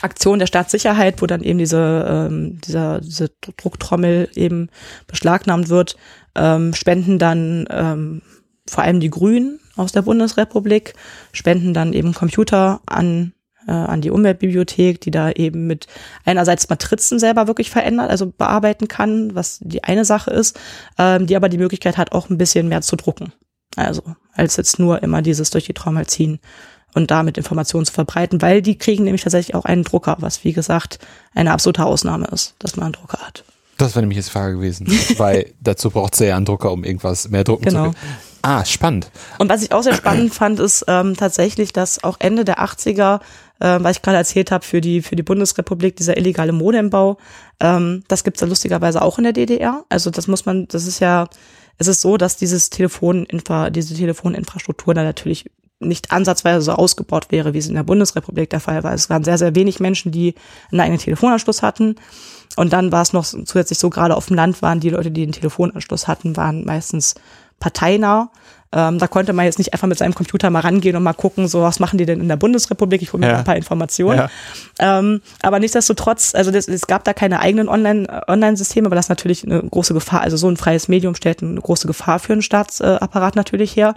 Aktion der Staatssicherheit, wo dann eben diese, ähm, dieser, diese Drucktrommel eben beschlagnahmt wird, ähm, spenden dann ähm, vor allem die Grünen aus der Bundesrepublik, spenden dann eben Computer an äh, an die Umweltbibliothek, die da eben mit einerseits Matrizen selber wirklich verändert, also bearbeiten kann, was die eine Sache ist, ähm, die aber die Möglichkeit hat, auch ein bisschen mehr zu drucken. Also als jetzt nur immer dieses durch die Trommel ziehen und damit Informationen zu verbreiten, weil die kriegen nämlich tatsächlich auch einen Drucker, was wie gesagt eine absolute Ausnahme ist, dass man einen Drucker hat. Das wäre nämlich jetzt die Frage gewesen, weil dazu braucht es ja einen Drucker, um irgendwas mehr drucken Genau. zu können. Ah, spannend. Und was ich auch sehr spannend fand, ist ähm, tatsächlich, dass auch Ende der 80er, ähm, was ich gerade erzählt habe, für die, für die Bundesrepublik, dieser illegale Modembau, ähm, das gibt's ja lustigerweise auch in der DDR. Also das muss man, das ist ja, es ist so, dass dieses Telefoninfra, diese Telefoninfrastruktur da natürlich nicht ansatzweise so ausgebaut wäre, wie es in der Bundesrepublik der Fall war. Es waren sehr, sehr wenig Menschen, die einen eigenen Telefonanschluss hatten. Und dann war es noch zusätzlich so, gerade auf dem Land waren die Leute, die einen Telefonanschluss hatten, waren meistens parteinah. Ähm, da konnte man jetzt nicht einfach mit seinem Computer mal rangehen und mal gucken, so was machen die denn in der Bundesrepublik? Ich hole mir Ja. ein paar Informationen. Ja. Ähm, aber nichtsdestotrotz, also das, es gab da keine eigenen Online- äh, Online-Systeme, aber das ist natürlich eine große Gefahr. Also so ein freies Medium stellt eine große Gefahr für einen Staatsapparat natürlich her.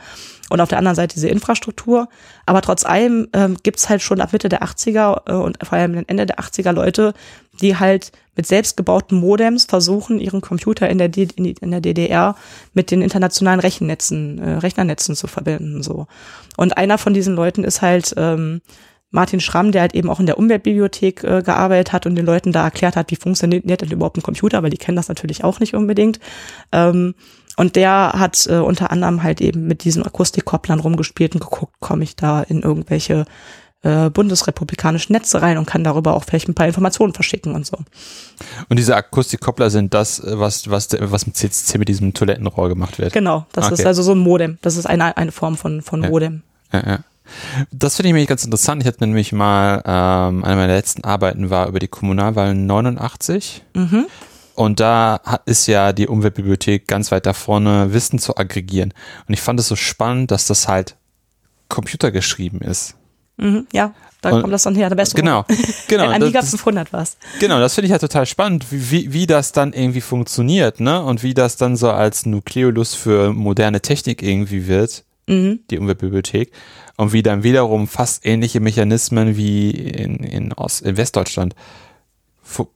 Und auf der anderen Seite diese Infrastruktur. Aber trotz allem ähm, gibt's halt schon ab Mitte der 80er äh, und vor allem Ende der 80er Leute, die halt mit selbstgebauten Modems versuchen, ihren Computer in der, D in, der DDR mit den internationalen Rechennetzen, äh, Rechnernetzen zu verbinden. So. Und einer von diesen Leuten ist halt ähm, Martin Schramm, der halt eben auch in der Umweltbibliothek äh, gearbeitet hat und den Leuten da erklärt hat, wie funktioniert denn überhaupt ein Computer, weil die kennen das natürlich auch nicht unbedingt. Ähm, und der hat äh, unter anderem halt eben mit diesen Akustikkopplern rumgespielt und geguckt, komme ich da in irgendwelche äh, bundesrepublikanischen Netze rein und kann darüber auch vielleicht ein paar Informationen verschicken und so. Und diese Akustikkoppler sind das, äh, was, was, was mit CCC mit diesem Toilettenrohr gemacht wird. Genau, das Okay. ist also so ein Modem. Das ist eine, eine Form von, von Ja. Modem. Ja, ja. Das finde ich nämlich ganz interessant. Ich hatte nämlich mal, ähm, eine meiner letzten Arbeiten war über die Kommunalwahlen 89. Mhm. Und da ist ja die Umweltbibliothek ganz weit da vorne, Wissen zu aggregieren. Und ich fand es so spannend, dass das halt computergeschrieben ist. Mhm. Ja, da kommt das dann her. Der beste Genau, genau. Ein Amiga das, das, 500 war's. genau, das finde ich halt total spannend, wie, wie, das dann irgendwie funktioniert, ne? Und wie das dann so als Nukleolus für moderne Technik irgendwie wird, Mhm. die Umweltbibliothek. Und wie dann wiederum fast ähnliche Mechanismen wie in, in, Ost, in Westdeutschland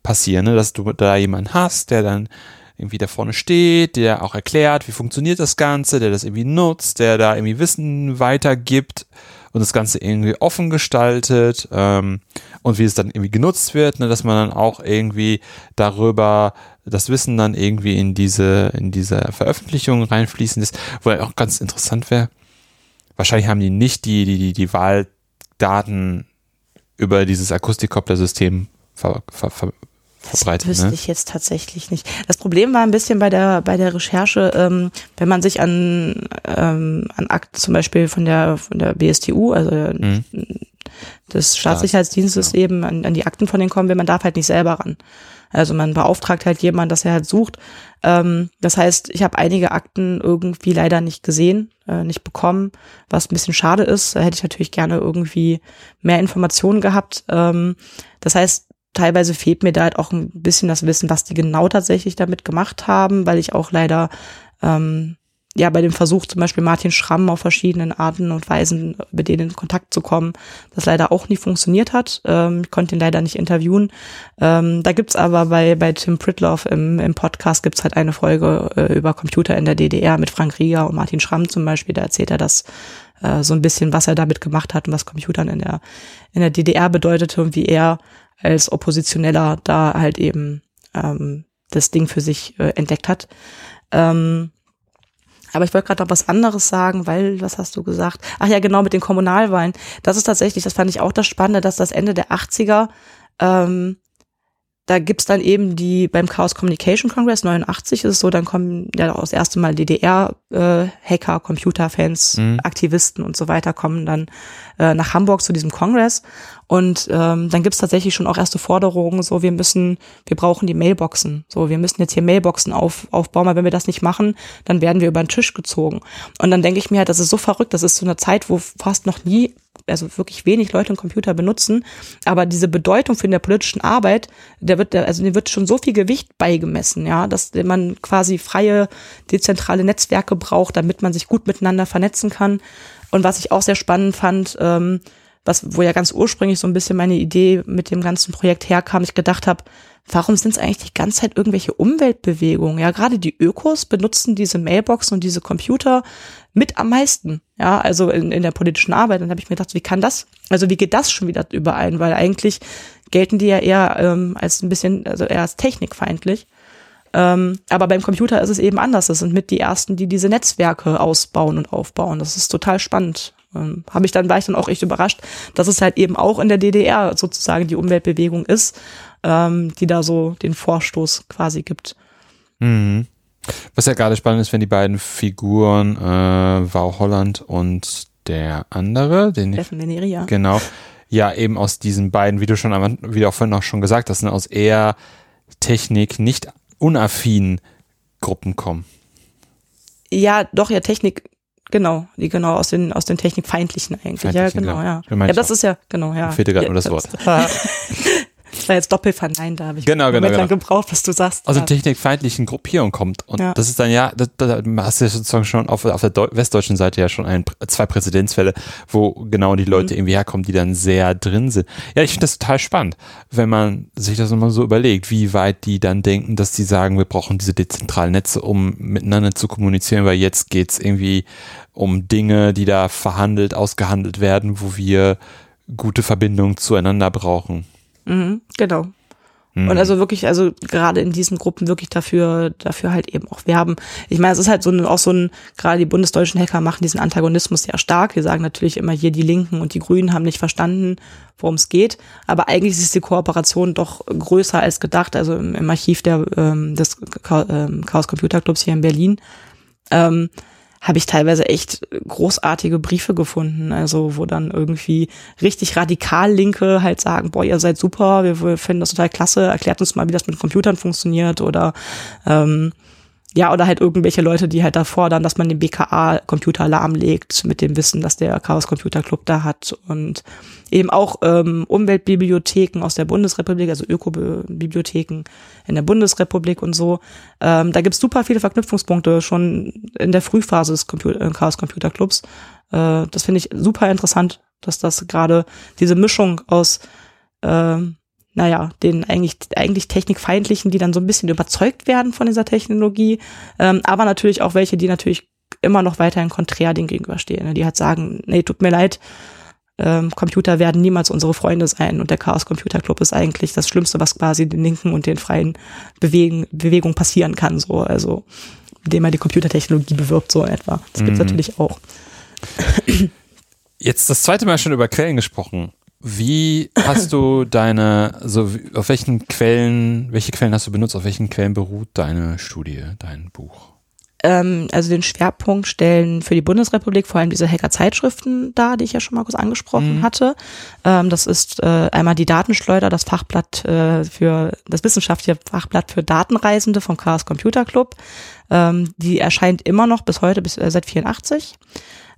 passieren, ne? dass du da jemanden hast, der dann irgendwie da vorne steht, der auch erklärt, wie funktioniert das Ganze, der das irgendwie nutzt, der da irgendwie Wissen weitergibt und das Ganze irgendwie offen gestaltet ähm, und wie es dann irgendwie genutzt wird, ne, dass man dann auch irgendwie darüber das Wissen dann irgendwie in diese, in diese Veröffentlichung reinfließen lässt, wo auch ganz interessant wäre. Wahrscheinlich haben die nicht die, die, die, die Wahldaten über dieses Akustikkopplersystem ver, ver, ver, verbreitet. Das wüsste ne? ich jetzt tatsächlich nicht. Das Problem war ein bisschen bei der bei der Recherche, ähm, wenn man sich an ähm, an Akten zum Beispiel von der von der BSTU, also Mhm. des Staatssicherheitsdienstes ja. eben an, an die Akten von denen kommen will, man darf halt nicht selber ran. Also man beauftragt halt jemanden, dass er halt sucht. Ähm, das heißt, ich habe einige Akten irgendwie leider nicht gesehen, äh, nicht bekommen, was ein bisschen schade ist. Da hätte ich natürlich gerne irgendwie mehr Informationen gehabt. Ähm, das heißt, teilweise fehlt mir da halt auch ein bisschen das Wissen, was die genau tatsächlich damit gemacht haben, weil ich auch leider ähm, ja bei dem Versuch zum Beispiel Martin Schramm auf verschiedenen Arten und Weisen mit denen in Kontakt zu kommen, das leider auch nie funktioniert hat. Ähm, ich konnte ihn leider nicht interviewen. Ähm, da gibt's aber bei bei Tim Pritloff im, im Podcast gibt's halt eine Folge äh, über Computer in der DDR mit Frank Rieger und Martin Schramm zum Beispiel. Da erzählt er das äh, so ein bisschen, was er damit gemacht hat und was Computern in der in der DDR bedeutete und wie er als Oppositioneller da halt eben ähm, das Ding für sich äh, entdeckt hat. Ähm, aber ich wollte gerade noch was anderes sagen, weil, was hast du gesagt? Ach ja, genau, mit den Kommunalwahlen. Das ist tatsächlich, das fand ich auch das Spannende, dass das Ende der 80er, ähm, da gibt's dann eben die, beim Chaos Communication Congress 89 ist es so, dann kommen ja auch das erste Mal DDR-Hacker, Computerfans, Mhm. Aktivisten und so weiter kommen dann äh, nach Hamburg zu diesem Kongress. Und ähm, dann gibt's tatsächlich schon auch erste Forderungen, so wir müssen, wir brauchen die Mailboxen. So, wir müssen jetzt hier Mailboxen auf, aufbauen, weil wenn wir das nicht machen, dann werden wir über den Tisch gezogen. Und dann denke ich mir halt, das ist so verrückt, das ist zu einer Zeit, wo fast noch nie, also wirklich wenig Leute einen Computer benutzen, aber diese Bedeutung für in der politischen Arbeit, der wird, also dem wird schon so viel Gewicht beigemessen, ja, dass man quasi freie, dezentrale Netzwerke braucht, damit man sich gut miteinander vernetzen kann. Und was ich auch sehr spannend fand, ähm, was, wo ja ganz ursprünglich so ein bisschen meine Idee mit dem ganzen Projekt herkam, ich gedacht habe, warum sind es eigentlich die ganze Zeit irgendwelche Umweltbewegungen? Ja, gerade die Ökos benutzen diese Mailboxen und diese Computer mit am meisten, ja, also in, in der politischen Arbeit. Dann habe ich mir gedacht, wie kann das, also wie geht das schon wieder überein? Weil eigentlich gelten die ja eher ähm, als ein bisschen, also eher als technikfeindlich. Ähm, aber beim Computer ist es eben anders. Das sind mit die ersten, die diese Netzwerke ausbauen und aufbauen. Das ist total spannend. Ähm, Habe ich dann, war ich dann auch echt überrascht, dass es halt eben auch in der DDR sozusagen die Umweltbewegung ist, ähm, die da so den Vorstoß quasi gibt. Mhm. Was ja gerade spannend ist, wenn die beiden Figuren, äh, Wow Holland und der andere, den Steffen Veneria. genau, ja eben aus diesen beiden, wie du schon, am- wie du auch vorhin noch schon gesagt hast, ne, aus eher Technik nicht unaffinen Gruppen kommen. Ja, doch, ja, Technik, genau, die genau aus den, aus den Technikfeindlichen eigentlich. ja, Feindlichen, genau, genau. ja. Ja, das ist ja, genau, ja. Mir fehlte gerade ja, nur das Wort. Das war jetzt doppelverneint, da habe ich Genau, genau, genau. gebraucht, was du sagst. aus ja. einer technikfeindlichen Gruppierung kommt. Und Ja. das ist dann ja, da, da hast du ja sozusagen schon auf, auf der Deu westdeutschen Seite ja schon ein, zwei Präzedenzfälle, wo genau die Mhm. Leute irgendwie herkommen, die dann sehr drin sind. Ja, ich finde das total spannend, wenn man sich das nochmal so überlegt, wie weit die dann denken, dass die sagen, wir brauchen diese dezentralen Netze, um miteinander zu kommunizieren, weil jetzt geht's irgendwie um Dinge, die da verhandelt, ausgehandelt werden, wo wir gute Verbindungen zueinander brauchen. Mhm, genau. Mhm. Und also wirklich, also gerade in diesen Gruppen wirklich dafür, dafür halt eben auch werben. Ich meine, es ist halt so ein, auch so ein, gerade die bundesdeutschen Hacker machen diesen Antagonismus sehr stark. Wir sagen natürlich immer hier, die Linken und die Grünen haben nicht verstanden, worum es geht. Aber eigentlich ist die Kooperation doch größer als gedacht. Also im, im Archiv der, ähm, des ähm, Chaos Computer Clubs hier in Berlin, ähm, habe ich teilweise echt großartige Briefe gefunden, also wo dann irgendwie richtig radikal Linke halt sagen, boah, ihr seid super, wir, finden das total klasse, erklärt uns mal, wie das mit Computern funktioniert oder ähm, ja, oder halt irgendwelche Leute, die halt da fordern, dass man den BKA-Computer lahmlegt, mit dem Wissen, dass der Chaos Computer Club da hat. Und eben auch ähm, Umweltbibliotheken aus der Bundesrepublik, also Ökobibliotheken in der Bundesrepublik und so. Ähm, da gibt's super viele Verknüpfungspunkte schon in der Frühphase des Computer, äh, Chaos Computer Clubs. Äh, das finde ich super interessant, dass das gerade diese Mischung aus ähm, naja, den eigentlich, eigentlich technikfeindlichen, die dann so ein bisschen überzeugt werden von dieser Technologie, ähm, aber natürlich auch welche, die natürlich immer noch weiterhin konträr dem gegenüberstehen, ne? die halt sagen, nee, tut mir leid, ähm, Computer werden niemals unsere Freunde sein und der Chaos Computer Club ist eigentlich das Schlimmste, was quasi den linken und den freien Bewegen, Bewegungen passieren kann, so, also, indem man die Computertechnologie bewirbt, so etwa. Das gibt's Mhm. natürlich auch. Jetzt das zweite Mal schon über Quellen gesprochen. Wie hast du deine, also auf welchen Quellen, welche Quellen hast du benutzt, auf welchen Quellen beruht deine Studie, dein Buch? ähm, also den Schwerpunkt stellen für die Bundesrepublik vor allem diese Hacker-Zeitschriften dar, die ich ja schon mal kurz angesprochen Mhm. hatte. Ähm, das ist äh, einmal die Datenschleuder, das Fachblatt äh, für das wissenschaftliche Fachblatt für Datenreisende vom Chaos Computer Club. Ähm, die erscheint immer noch bis heute, bis äh, seit 84.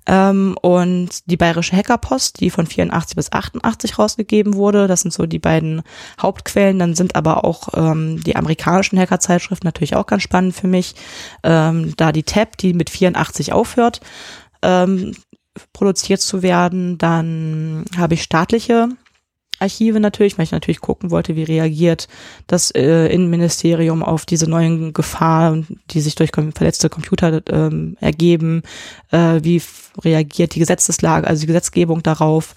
Ähm, und die Bayerische Hackerpost, die von 84 bis 88 rausgegeben wurde. Das sind so die beiden Hauptquellen. Dann sind aber auch ähm, die amerikanischen Hackerzeitschriften natürlich auch ganz spannend für mich. Ähm, da die Tab, die mit 84 aufhört, ähm, produziert zu werden. Dann habe ich staatliche Archive natürlich, weil ich natürlich gucken wollte, wie reagiert das äh, Innenministerium auf diese neuen Gefahren, die sich durch verletzte Computer ähm, ergeben, äh, wie reagiert die Gesetzeslage, also die Gesetzgebung darauf.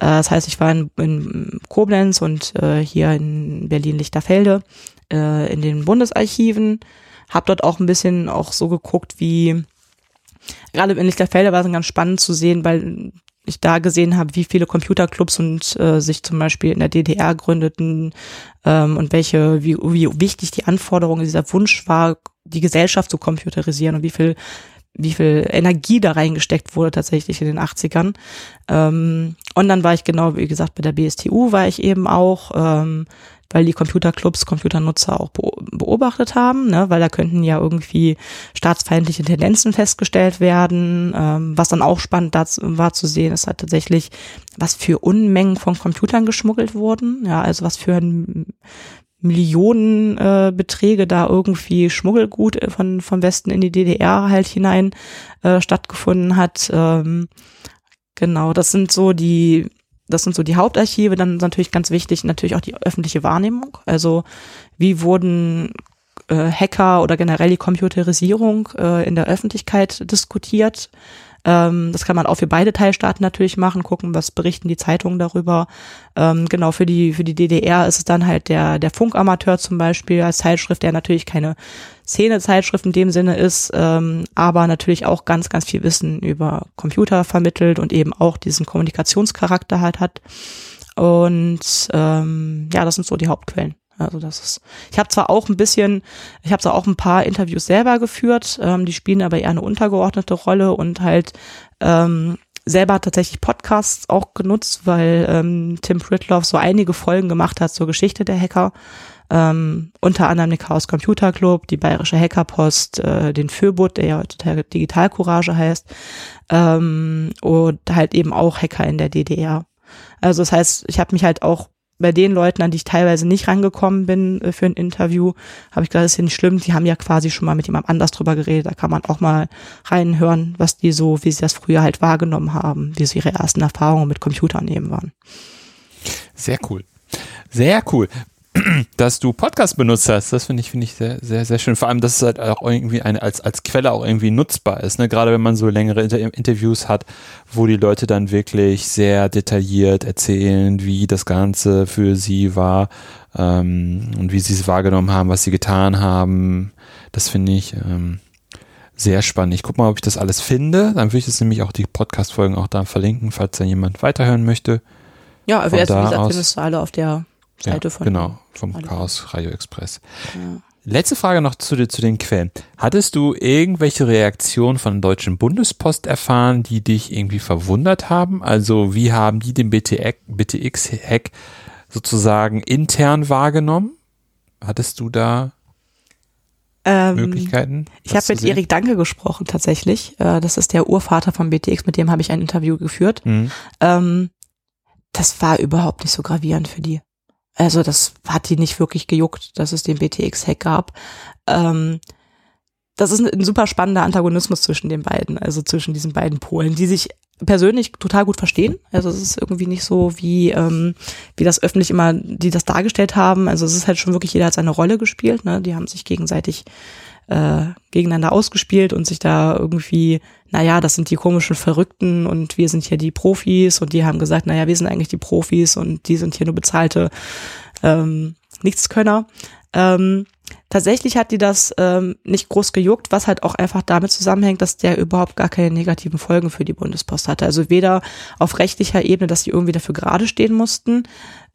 Äh, das heißt, ich war in, in Koblenz und äh, hier in Berlin-Lichterfelde äh, in den Bundesarchiven, habe dort auch ein bisschen auch so geguckt, wie gerade in Lichterfelde war es ganz spannend zu sehen, weil ich da gesehen habe, wie viele Computerclubs und äh, sich zum Beispiel in der DDR gründeten ähm, und welche, wie, wie wichtig die Anforderung, dieser Wunsch war, die Gesellschaft zu computerisieren und wie viel wie viel Energie da reingesteckt wurde tatsächlich in den 80ern. Ähm, und dann war ich genau, wie gesagt, bei der BSTU war ich eben auch, ähm, weil die Computerclubs Computernutzer auch beo- beobachtet haben, ne, weil da könnten ja irgendwie staatsfeindliche Tendenzen festgestellt werden. Ähm, was dann auch spannend dazu war zu sehen, ist halt tatsächlich, was für Unmengen von Computern geschmuggelt wurden. Ja, also was für ein Millionenbeträge äh, Beträge da irgendwie Schmuggelgut äh, von vom Westen in die DDR halt hinein äh, stattgefunden hat. Ähm, genau, das sind so die das sind so die Hauptarchive. Dann ist natürlich ganz wichtig natürlich auch die öffentliche Wahrnehmung. Also wie wurden äh, Hacker oder generell die Computerisierung äh, in der Öffentlichkeit diskutiert? Ähm, das kann man auch für beide Teilstaaten natürlich machen, gucken, was berichten die Zeitungen darüber. Ähm, genau, für die, für die DDR ist es dann halt der, der Funkamateur zum Beispiel als Zeitschrift, der natürlich keine Szene-Zeitschrift in dem Sinne ist, ähm, aber natürlich auch ganz, ganz viel Wissen über Computer vermittelt und eben auch diesen Kommunikationscharakter halt hat. Und ähm, ja, das sind so die Hauptquellen. Also das ist, ich habe zwar auch ein bisschen, ich habe zwar auch ein paar Interviews selber geführt, ähm, die spielen aber eher eine untergeordnete Rolle und halt ähm, selber tatsächlich Podcasts auch genutzt, weil ähm, Tim Pritloff so einige Folgen gemacht hat zur Geschichte der Hacker. Ähm, unter anderem den Chaos Computer Club, die Bayerische Hackerpost, äh, den Föbut, der ja heutzutage Digital Courage heißt, ähm, und halt eben auch Hacker in der DDR. Also das heißt, ich habe mich halt auch bei den Leuten, an die ich teilweise nicht rangekommen bin äh, für ein Interview, habe ich gesagt, das ist ja nicht schlimm, die haben ja quasi schon mal mit jemandem anders drüber geredet, da kann man auch mal reinhören, was die so, wie sie das früher halt wahrgenommen haben, wie so ihre ersten Erfahrungen mit Computern eben waren. Sehr cool. Sehr cool. Dass du Podcast benutzt hast, das finde ich, finde ich sehr, sehr, sehr schön. Vor allem, dass es halt auch irgendwie eine, als, als Quelle auch irgendwie nutzbar ist. Ne? Gerade wenn man so längere Inter Interviews hat, wo die Leute dann wirklich sehr detailliert erzählen, wie das Ganze für sie war ähm, und wie sie es wahrgenommen haben, was sie getan haben. Das finde ich ähm, sehr spannend. Ich gucke mal, ob ich das alles finde. Dann würde ich das nämlich auch die Podcast-Folgen auch da verlinken, falls da jemand weiterhören möchte. Ja, also erst, wie gesagt, findest du alle auf der Seite ja, von. Genau, vom. Chaos Radio Express. Ja. Letzte Frage noch zu, zu den Quellen. Hattest du irgendwelche Reaktionen von der Deutschen Bundespost erfahren, die dich irgendwie verwundert haben? Also wie haben die den BTX-Hack sozusagen intern wahrgenommen? Hattest du da Ähm, Möglichkeiten? Ich habe mit? Erik Danke gesprochen tatsächlich. Äh, das ist der Urvater von BTX, mit dem habe ich ein Interview geführt. Mhm. Ähm, das war überhaupt nicht so gravierend für die. Also das hat die nicht wirklich gejuckt, dass es den BTX-Hack gab. Ähm, das ist ein super spannender Antagonismus zwischen den beiden, also zwischen diesen beiden Polen, die sich persönlich total gut verstehen. Also es ist irgendwie nicht so wie ähm, wie das öffentlich immer die das dargestellt haben. Also es ist halt schon wirklich jeder hat seine Rolle gespielt. Ne? Die haben sich gegenseitig äh, gegeneinander ausgespielt und sich da irgendwie, naja, das sind die komischen Verrückten und wir sind hier die Profis und die haben gesagt, naja, wir sind eigentlich die Profis und die sind hier nur bezahlte ähm, Nichtskönner. Ähm, tatsächlich hat die das ähm, nicht groß gejuckt, was halt auch einfach damit zusammenhängt, dass der überhaupt gar keine negativen Folgen für die Bundespost hatte. Also weder auf rechtlicher Ebene, dass sie irgendwie dafür gerade stehen mussten,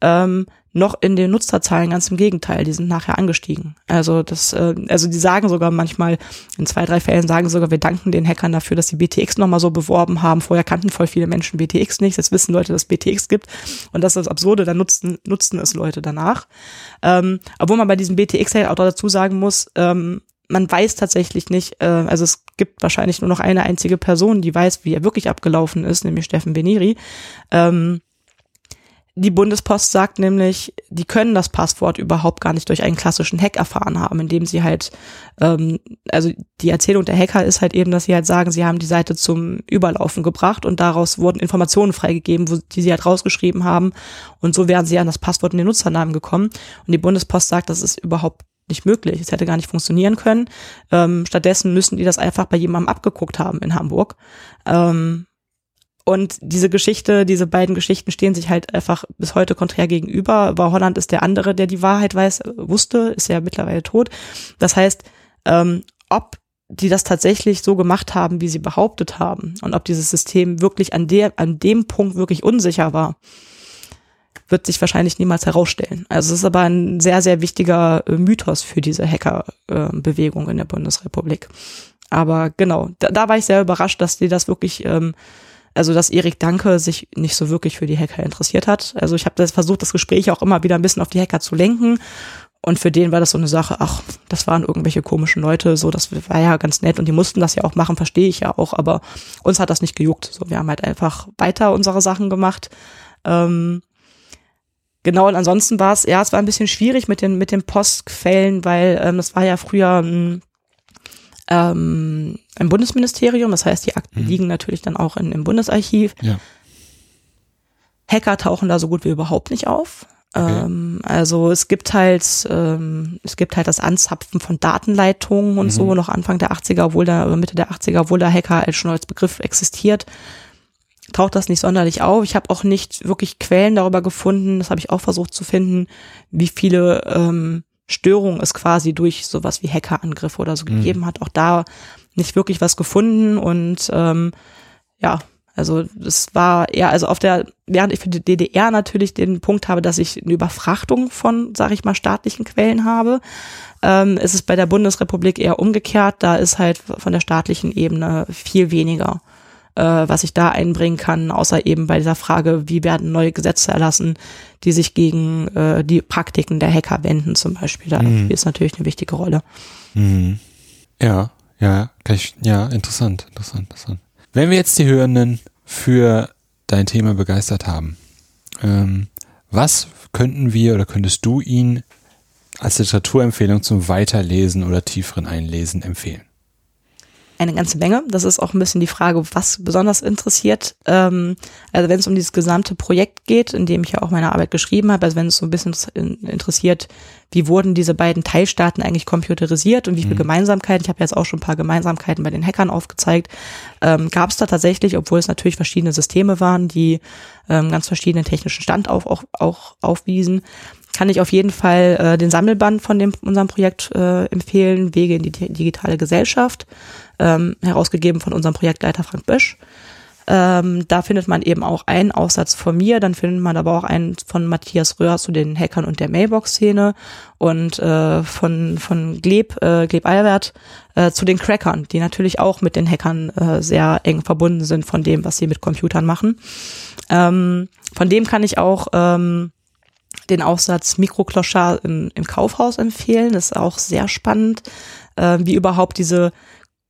ähm, noch in den Nutzerzahlen, ganz im Gegenteil, die sind nachher angestiegen. Also das, äh, also die sagen sogar manchmal, in zwei, drei Fällen sagen sogar, wir danken den Hackern dafür, dass sie BTX nochmal so beworben haben. Vorher kannten voll viele Menschen BTX nicht, jetzt wissen Leute, dass BTX gibt und das ist das Absurde, dann nutzen, nutzen es Leute danach. Ähm, obwohl man bei diesem BTX halt auch dazu sagen muss, ähm, man weiß tatsächlich nicht, äh, also es gibt wahrscheinlich nur noch eine einzige Person, die weiß, wie er wirklich abgelaufen ist, nämlich Steffen Beniri. Ähm, die Bundespost sagt nämlich, die können das Passwort überhaupt gar nicht durch einen klassischen Hack erfahren haben, indem sie halt, ähm, also die Erzählung der Hacker ist halt eben, dass sie halt sagen, sie haben die Seite zum Überlaufen gebracht und daraus wurden Informationen freigegeben, wo, die sie halt rausgeschrieben haben und so wären sie an das Passwort und den Nutzernamen gekommen. Und die Bundespost sagt, das ist überhaupt nicht möglich. Es hätte gar nicht funktionieren können. Ähm, stattdessen müssen die das einfach bei jemandem abgeguckt haben in Hamburg. Ähm, und diese Geschichte, diese beiden Geschichten stehen sich halt einfach bis heute konträr gegenüber. Aber Holland ist der andere, der die Wahrheit weiß, wusste, ist ja mittlerweile tot. Das heißt, ähm, ob die das tatsächlich so gemacht haben, wie sie behauptet haben, und ob dieses System wirklich an der, an dem Punkt wirklich unsicher war, wird sich wahrscheinlich niemals herausstellen. Also es ist aber ein sehr, sehr wichtiger äh, Mythos für diese Hackerbewegung äh, in der Bundesrepublik. Aber genau, da, da war ich sehr überrascht, dass die das wirklich ähm, also dass Erik Danke sich nicht so wirklich für die Hacker interessiert hat. Also ich habe versucht, das Gespräch auch immer wieder ein bisschen auf die Hacker zu lenken. Und für den war das so eine Sache, ach, das waren irgendwelche komischen Leute, so, das war ja ganz nett und die mussten das ja auch machen, verstehe ich ja auch, aber uns hat das nicht gejuckt. So, wir haben halt einfach weiter unsere Sachen gemacht. Ähm, genau, und ansonsten war es, ja, es war ein bisschen schwierig mit den, mit den Postquellen, weil ähm, das war ja früher ein ähm, im Bundesministerium. Das heißt, die Akten mhm. liegen natürlich dann auch in, im Bundesarchiv. Ja. Hacker tauchen da so gut wie überhaupt nicht auf. Okay. Ähm, also es gibt halt, ähm, es gibt halt das Anzapfen von Datenleitungen und mhm. so noch Anfang der 80er, obwohl da, oder Mitte der 80er, obwohl der Hacker halt schon als Begriff existiert, taucht das nicht sonderlich auf. Ich habe auch nicht wirklich Quellen darüber gefunden, das habe ich auch versucht zu finden, wie viele ähm, Störung es quasi durch sowas wie Hackerangriffe oder so mhm. gegeben hat. Auch da nicht wirklich was gefunden und ähm, ja, also das war eher, also auf der, während ich für die DDR natürlich den Punkt habe, dass ich eine Überfrachtung von, sage ich mal, staatlichen Quellen habe, ähm, ist es bei der Bundesrepublik eher umgekehrt. Da ist halt von der staatlichen Ebene viel weniger äh, was ich da einbringen kann, außer eben bei dieser Frage, wie werden neue Gesetze erlassen, die sich gegen äh, die Praktiken der Hacker wenden zum Beispiel. Da mhm. ist natürlich eine wichtige Rolle. Mhm. Ja, ja, ich, ja, interessant, interessant, interessant. Wenn wir jetzt die Hörenden für dein Thema begeistert haben, ähm, was könnten wir oder könntest du ihnen als Literaturempfehlung zum Weiterlesen oder tieferen Einlesen empfehlen? Eine ganze Menge. Das ist auch ein bisschen die Frage, was besonders interessiert. Ähm, also wenn es um dieses gesamte Projekt geht, in dem ich ja auch meine Arbeit geschrieben habe, also wenn es so ein bisschen interessiert, wie wurden diese beiden Teilstaaten eigentlich computerisiert und wie viele mhm. Gemeinsamkeiten, ich habe jetzt auch schon ein paar Gemeinsamkeiten bei den Hackern aufgezeigt, ähm, gab es da tatsächlich, obwohl es natürlich verschiedene Systeme waren, die ähm, ganz verschiedenen technischen Stand auch, auch, auch aufwiesen, kann ich auf jeden Fall äh, den Sammelband von dem unserem Projekt äh, empfehlen, Wege in die digitale Gesellschaft, ähm, herausgegeben von unserem Projektleiter Frank Bösch. Ähm, da findet man eben auch einen Aufsatz von mir, dann findet man aber auch einen von Matthias Röhr zu den Hackern und der Mailbox-Szene und äh, von, von Gleb, äh, Gleb Albert äh, zu den Crackern, die natürlich auch mit den Hackern äh, sehr eng verbunden sind von dem, was sie mit Computern machen. Ähm, von dem kann ich auch ähm, den Aufsatz Mikrokloschar im, im Kaufhaus empfehlen. Das ist auch sehr spannend, äh, wie überhaupt diese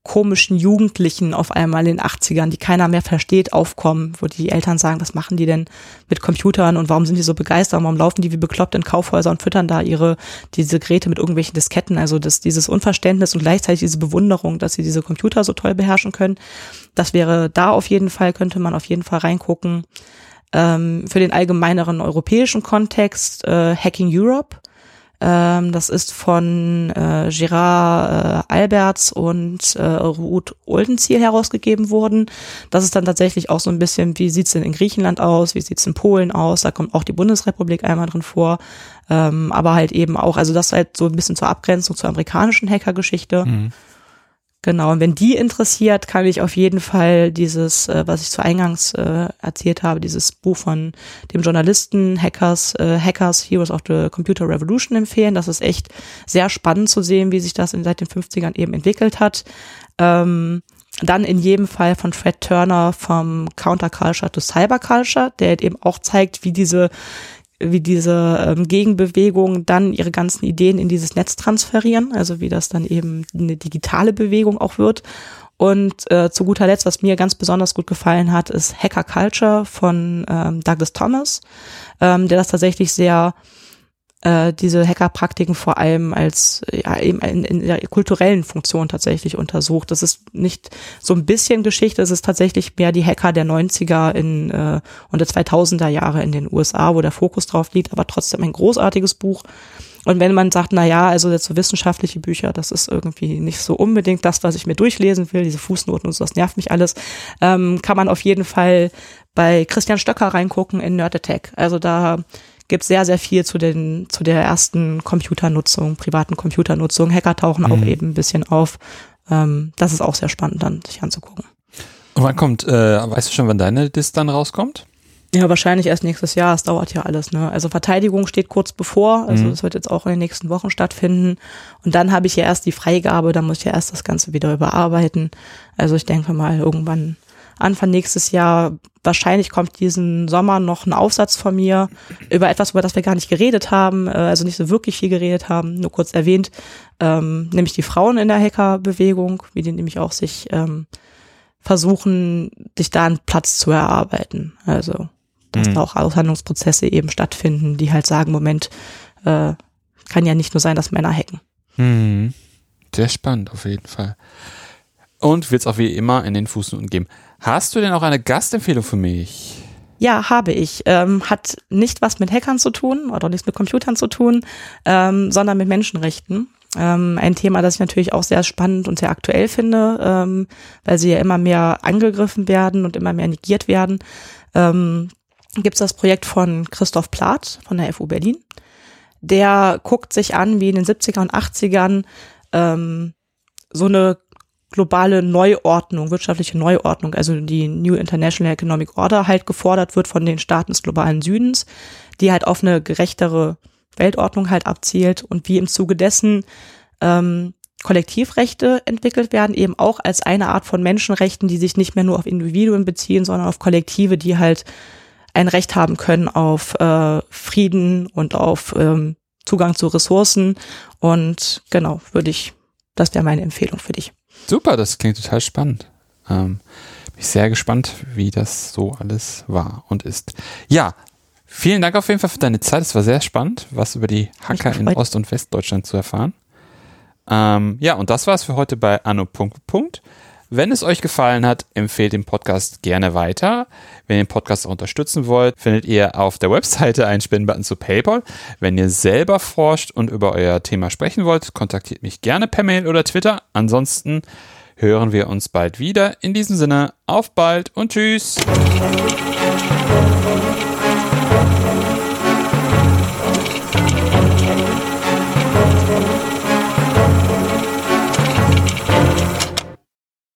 komischen Jugendlichen auf einmal in den 80ern, die keiner mehr versteht, aufkommen, wo die Eltern sagen, was machen die denn mit Computern und warum sind die so begeistert, warum laufen die wie bekloppt in Kaufhäuser und füttern da ihre, diese Geräte mit irgendwelchen Disketten, also das, dieses Unverständnis und gleichzeitig diese Bewunderung, dass sie diese Computer so toll beherrschen können. Das wäre da auf jeden Fall, könnte man auf jeden Fall reingucken. Ähm, für den allgemeineren europäischen Kontext äh, Hacking Europe ähm, das ist von äh, Gerard äh, Alberts und äh, Ruth Oldenziel herausgegeben worden. Das ist dann tatsächlich auch so ein bisschen, wie sieht's denn in Griechenland aus, wie sieht's in Polen aus, da kommt auch die Bundesrepublik einmal drin vor, ähm, aber halt eben auch, also das halt so ein bisschen zur Abgrenzung zur amerikanischen Hackergeschichte. Mhm. Genau, und wenn die interessiert, kann ich auf jeden Fall dieses, äh, was ich zu Eingangs äh, erzählt habe, dieses Buch von dem Journalisten Hackers, äh, Hackers Heroes of the Computer Revolution empfehlen. Das ist echt sehr spannend zu sehen, wie sich das in, seit den 50ern eben entwickelt hat. Ähm, dann in jedem Fall von Fred Turner vom Counterculture to Cyberculture, der eben auch zeigt, wie diese wie diese ähm, Gegenbewegung dann ihre ganzen Ideen in dieses Netz transferieren, also wie das dann eben eine digitale Bewegung auch wird. Und äh, zu guter Letzt, was mir ganz besonders gut gefallen hat, ist Hacker Culture von ähm, Douglas Thomas, ähm, der das tatsächlich sehr äh, diese Hackerpraktiken vor allem als ja, eben in, in der kulturellen Funktion tatsächlich untersucht. Das ist nicht so ein bisschen Geschichte, es ist tatsächlich mehr die Hacker der 90er in, äh, und der 2000er Jahre in den USA, wo der Fokus drauf liegt, aber trotzdem ein großartiges Buch. Und wenn man sagt, na ja, also jetzt so wissenschaftliche Bücher, das ist irgendwie nicht so unbedingt das, was ich mir durchlesen will, diese Fußnoten und so, das nervt mich alles, ähm, kann man auf jeden Fall bei Christian Stöcker reingucken in Nerd Attack. Also da gibt sehr, sehr viel zu den, zu der ersten Computernutzung, privaten Computernutzung. Hacker tauchen mhm. auch eben ein bisschen auf. Ähm, das ist auch sehr spannend dann, sich anzugucken. Und wann kommt, äh, weißt du schon, wann deine Dist dann rauskommt? Ja, wahrscheinlich erst nächstes Jahr. Es dauert ja alles. Ne? Also Verteidigung steht kurz bevor. Also es mhm. wird jetzt auch in den nächsten Wochen stattfinden. Und dann habe ich ja erst die Freigabe. Dann muss ich ja erst das Ganze wieder überarbeiten. Also ich denke mal irgendwann Anfang nächstes Jahr. Wahrscheinlich kommt diesen Sommer noch ein Aufsatz von mir über etwas, über das wir gar nicht geredet haben, äh, also nicht so wirklich viel geredet haben, nur kurz erwähnt, ähm, nämlich die Frauen in der Hackerbewegung, wie die nämlich auch sich ähm, versuchen, sich da einen Platz zu erarbeiten. Also, dass mhm. da auch Aushandlungsprozesse eben stattfinden, die halt sagen, Moment, äh, kann ja nicht nur sein, dass Männer hacken. Mhm. Sehr spannend auf jeden Fall. Und wird es auch wie immer in den Fußnoten geben. Hast du denn auch eine Gastempfehlung für mich? Ja, habe ich. Ähm, hat nicht was mit Hackern zu tun oder nichts mit Computern zu tun, ähm, sondern mit Menschenrechten. Ähm, ein Thema, das ich natürlich auch sehr spannend und sehr aktuell finde, ähm, weil sie ja immer mehr angegriffen werden und immer mehr negiert werden. Ähm, Gibt es das Projekt von Christoph Plath von der FU Berlin. Der guckt sich an, wie in den 70er und 80ern ähm, so eine globale Neuordnung, wirtschaftliche Neuordnung, also die New International Economic Order halt gefordert wird von den Staaten des globalen Südens, die halt auf eine gerechtere Weltordnung halt abzielt und wie im Zuge dessen ähm, Kollektivrechte entwickelt werden, eben auch als eine Art von Menschenrechten, die sich nicht mehr nur auf Individuen beziehen, sondern auf Kollektive, die halt ein Recht haben können auf äh, Frieden und auf ähm, Zugang zu Ressourcen. Und genau, würde ich, das wäre meine Empfehlung für dich. Super, das klingt total spannend. Ähm, bin ich sehr gespannt, wie das so alles war und ist. Ja, vielen Dank auf jeden Fall für deine Zeit. Es war sehr spannend, was über die Hacker in Ost- und Westdeutschland zu erfahren. Ähm, ja, und das war's für heute bei Anno. Wenn es euch gefallen hat, empfehlt den Podcast gerne weiter. Wenn ihr den Podcast auch unterstützen wollt, findet ihr auf der Webseite einen Spendenbutton zu PayPal. Wenn ihr selber forscht und über euer Thema sprechen wollt, kontaktiert mich gerne per Mail oder Twitter. Ansonsten hören wir uns bald wieder. In diesem Sinne, auf bald und tschüss.